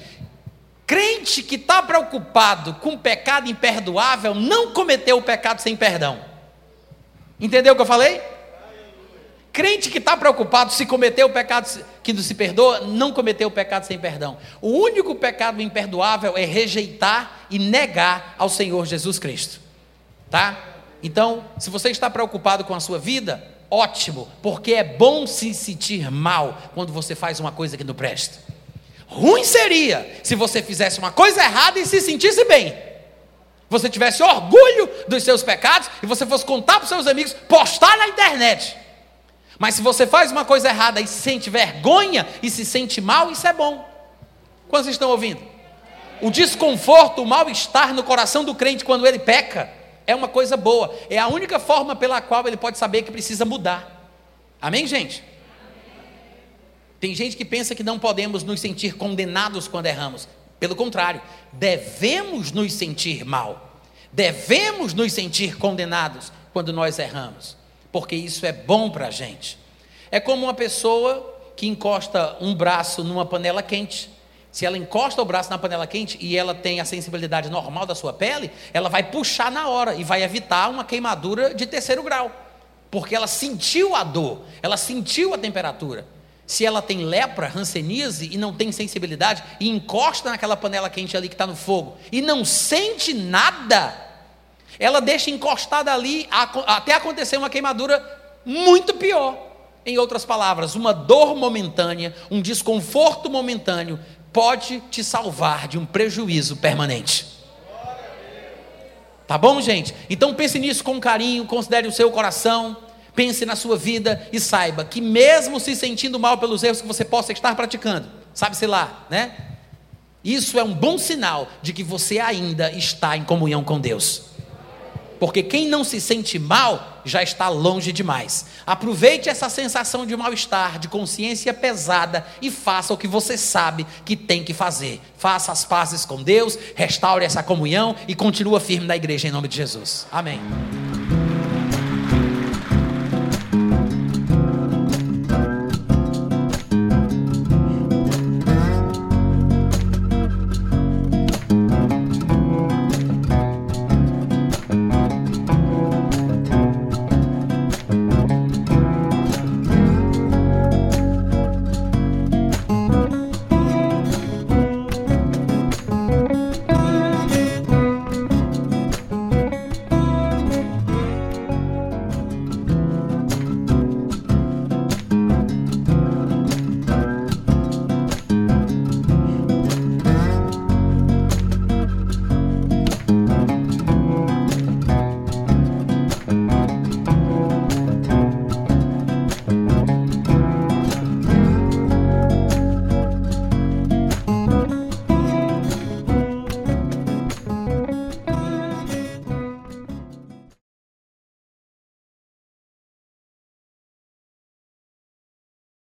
Crente que está preocupado com pecado imperdoável não cometeu o pecado sem perdão. Entendeu o que eu falei? Crente que está preocupado se cometeu o pecado que não se perdoa, não cometeu o pecado sem perdão. O único pecado imperdoável é rejeitar e negar ao Senhor Jesus Cristo. Tá? Então, se você está preocupado com a sua vida, ótimo, porque é bom se sentir mal quando você faz uma coisa que não presta. Ruim seria se você fizesse uma coisa errada e se sentisse bem. Você tivesse orgulho dos seus pecados e você fosse contar para os seus amigos, postar na internet. Mas se você faz uma coisa errada e sente vergonha e se sente mal, isso é bom. Quantos estão ouvindo? O desconforto, o mal-estar no coração do crente quando ele peca, é uma coisa boa. É a única forma pela qual ele pode saber que precisa mudar. Amém, gente? Tem gente que pensa que não podemos nos sentir condenados quando erramos. Pelo contrário, devemos nos sentir mal. Devemos nos sentir condenados quando nós erramos, porque isso é bom para a gente. É como uma pessoa que encosta um braço numa panela quente. Se ela encosta o braço na panela quente e ela tem a sensibilidade normal da sua pele, ela vai puxar na hora e vai evitar uma queimadura de terceiro grau, porque ela sentiu a dor, ela sentiu a temperatura se ela tem lepra, rancenise e não tem sensibilidade, e encosta naquela panela quente ali que está no fogo, e não sente nada, ela deixa encostada ali até acontecer uma queimadura muito pior. Em outras palavras, uma dor momentânea, um desconforto momentâneo, pode te salvar de um prejuízo permanente. Tá bom, gente? Então pense nisso com carinho, considere o seu coração pense na sua vida e saiba que mesmo se sentindo mal pelos erros que você possa estar praticando, sabe-se lá, né? Isso é um bom sinal de que você ainda está em comunhão com Deus. Porque quem não se sente mal já está longe demais. Aproveite essa sensação de mal-estar, de consciência pesada e faça o que você sabe que tem que fazer. Faça as pazes com Deus, restaure essa comunhão e continua firme na igreja em nome de Jesus. Amém.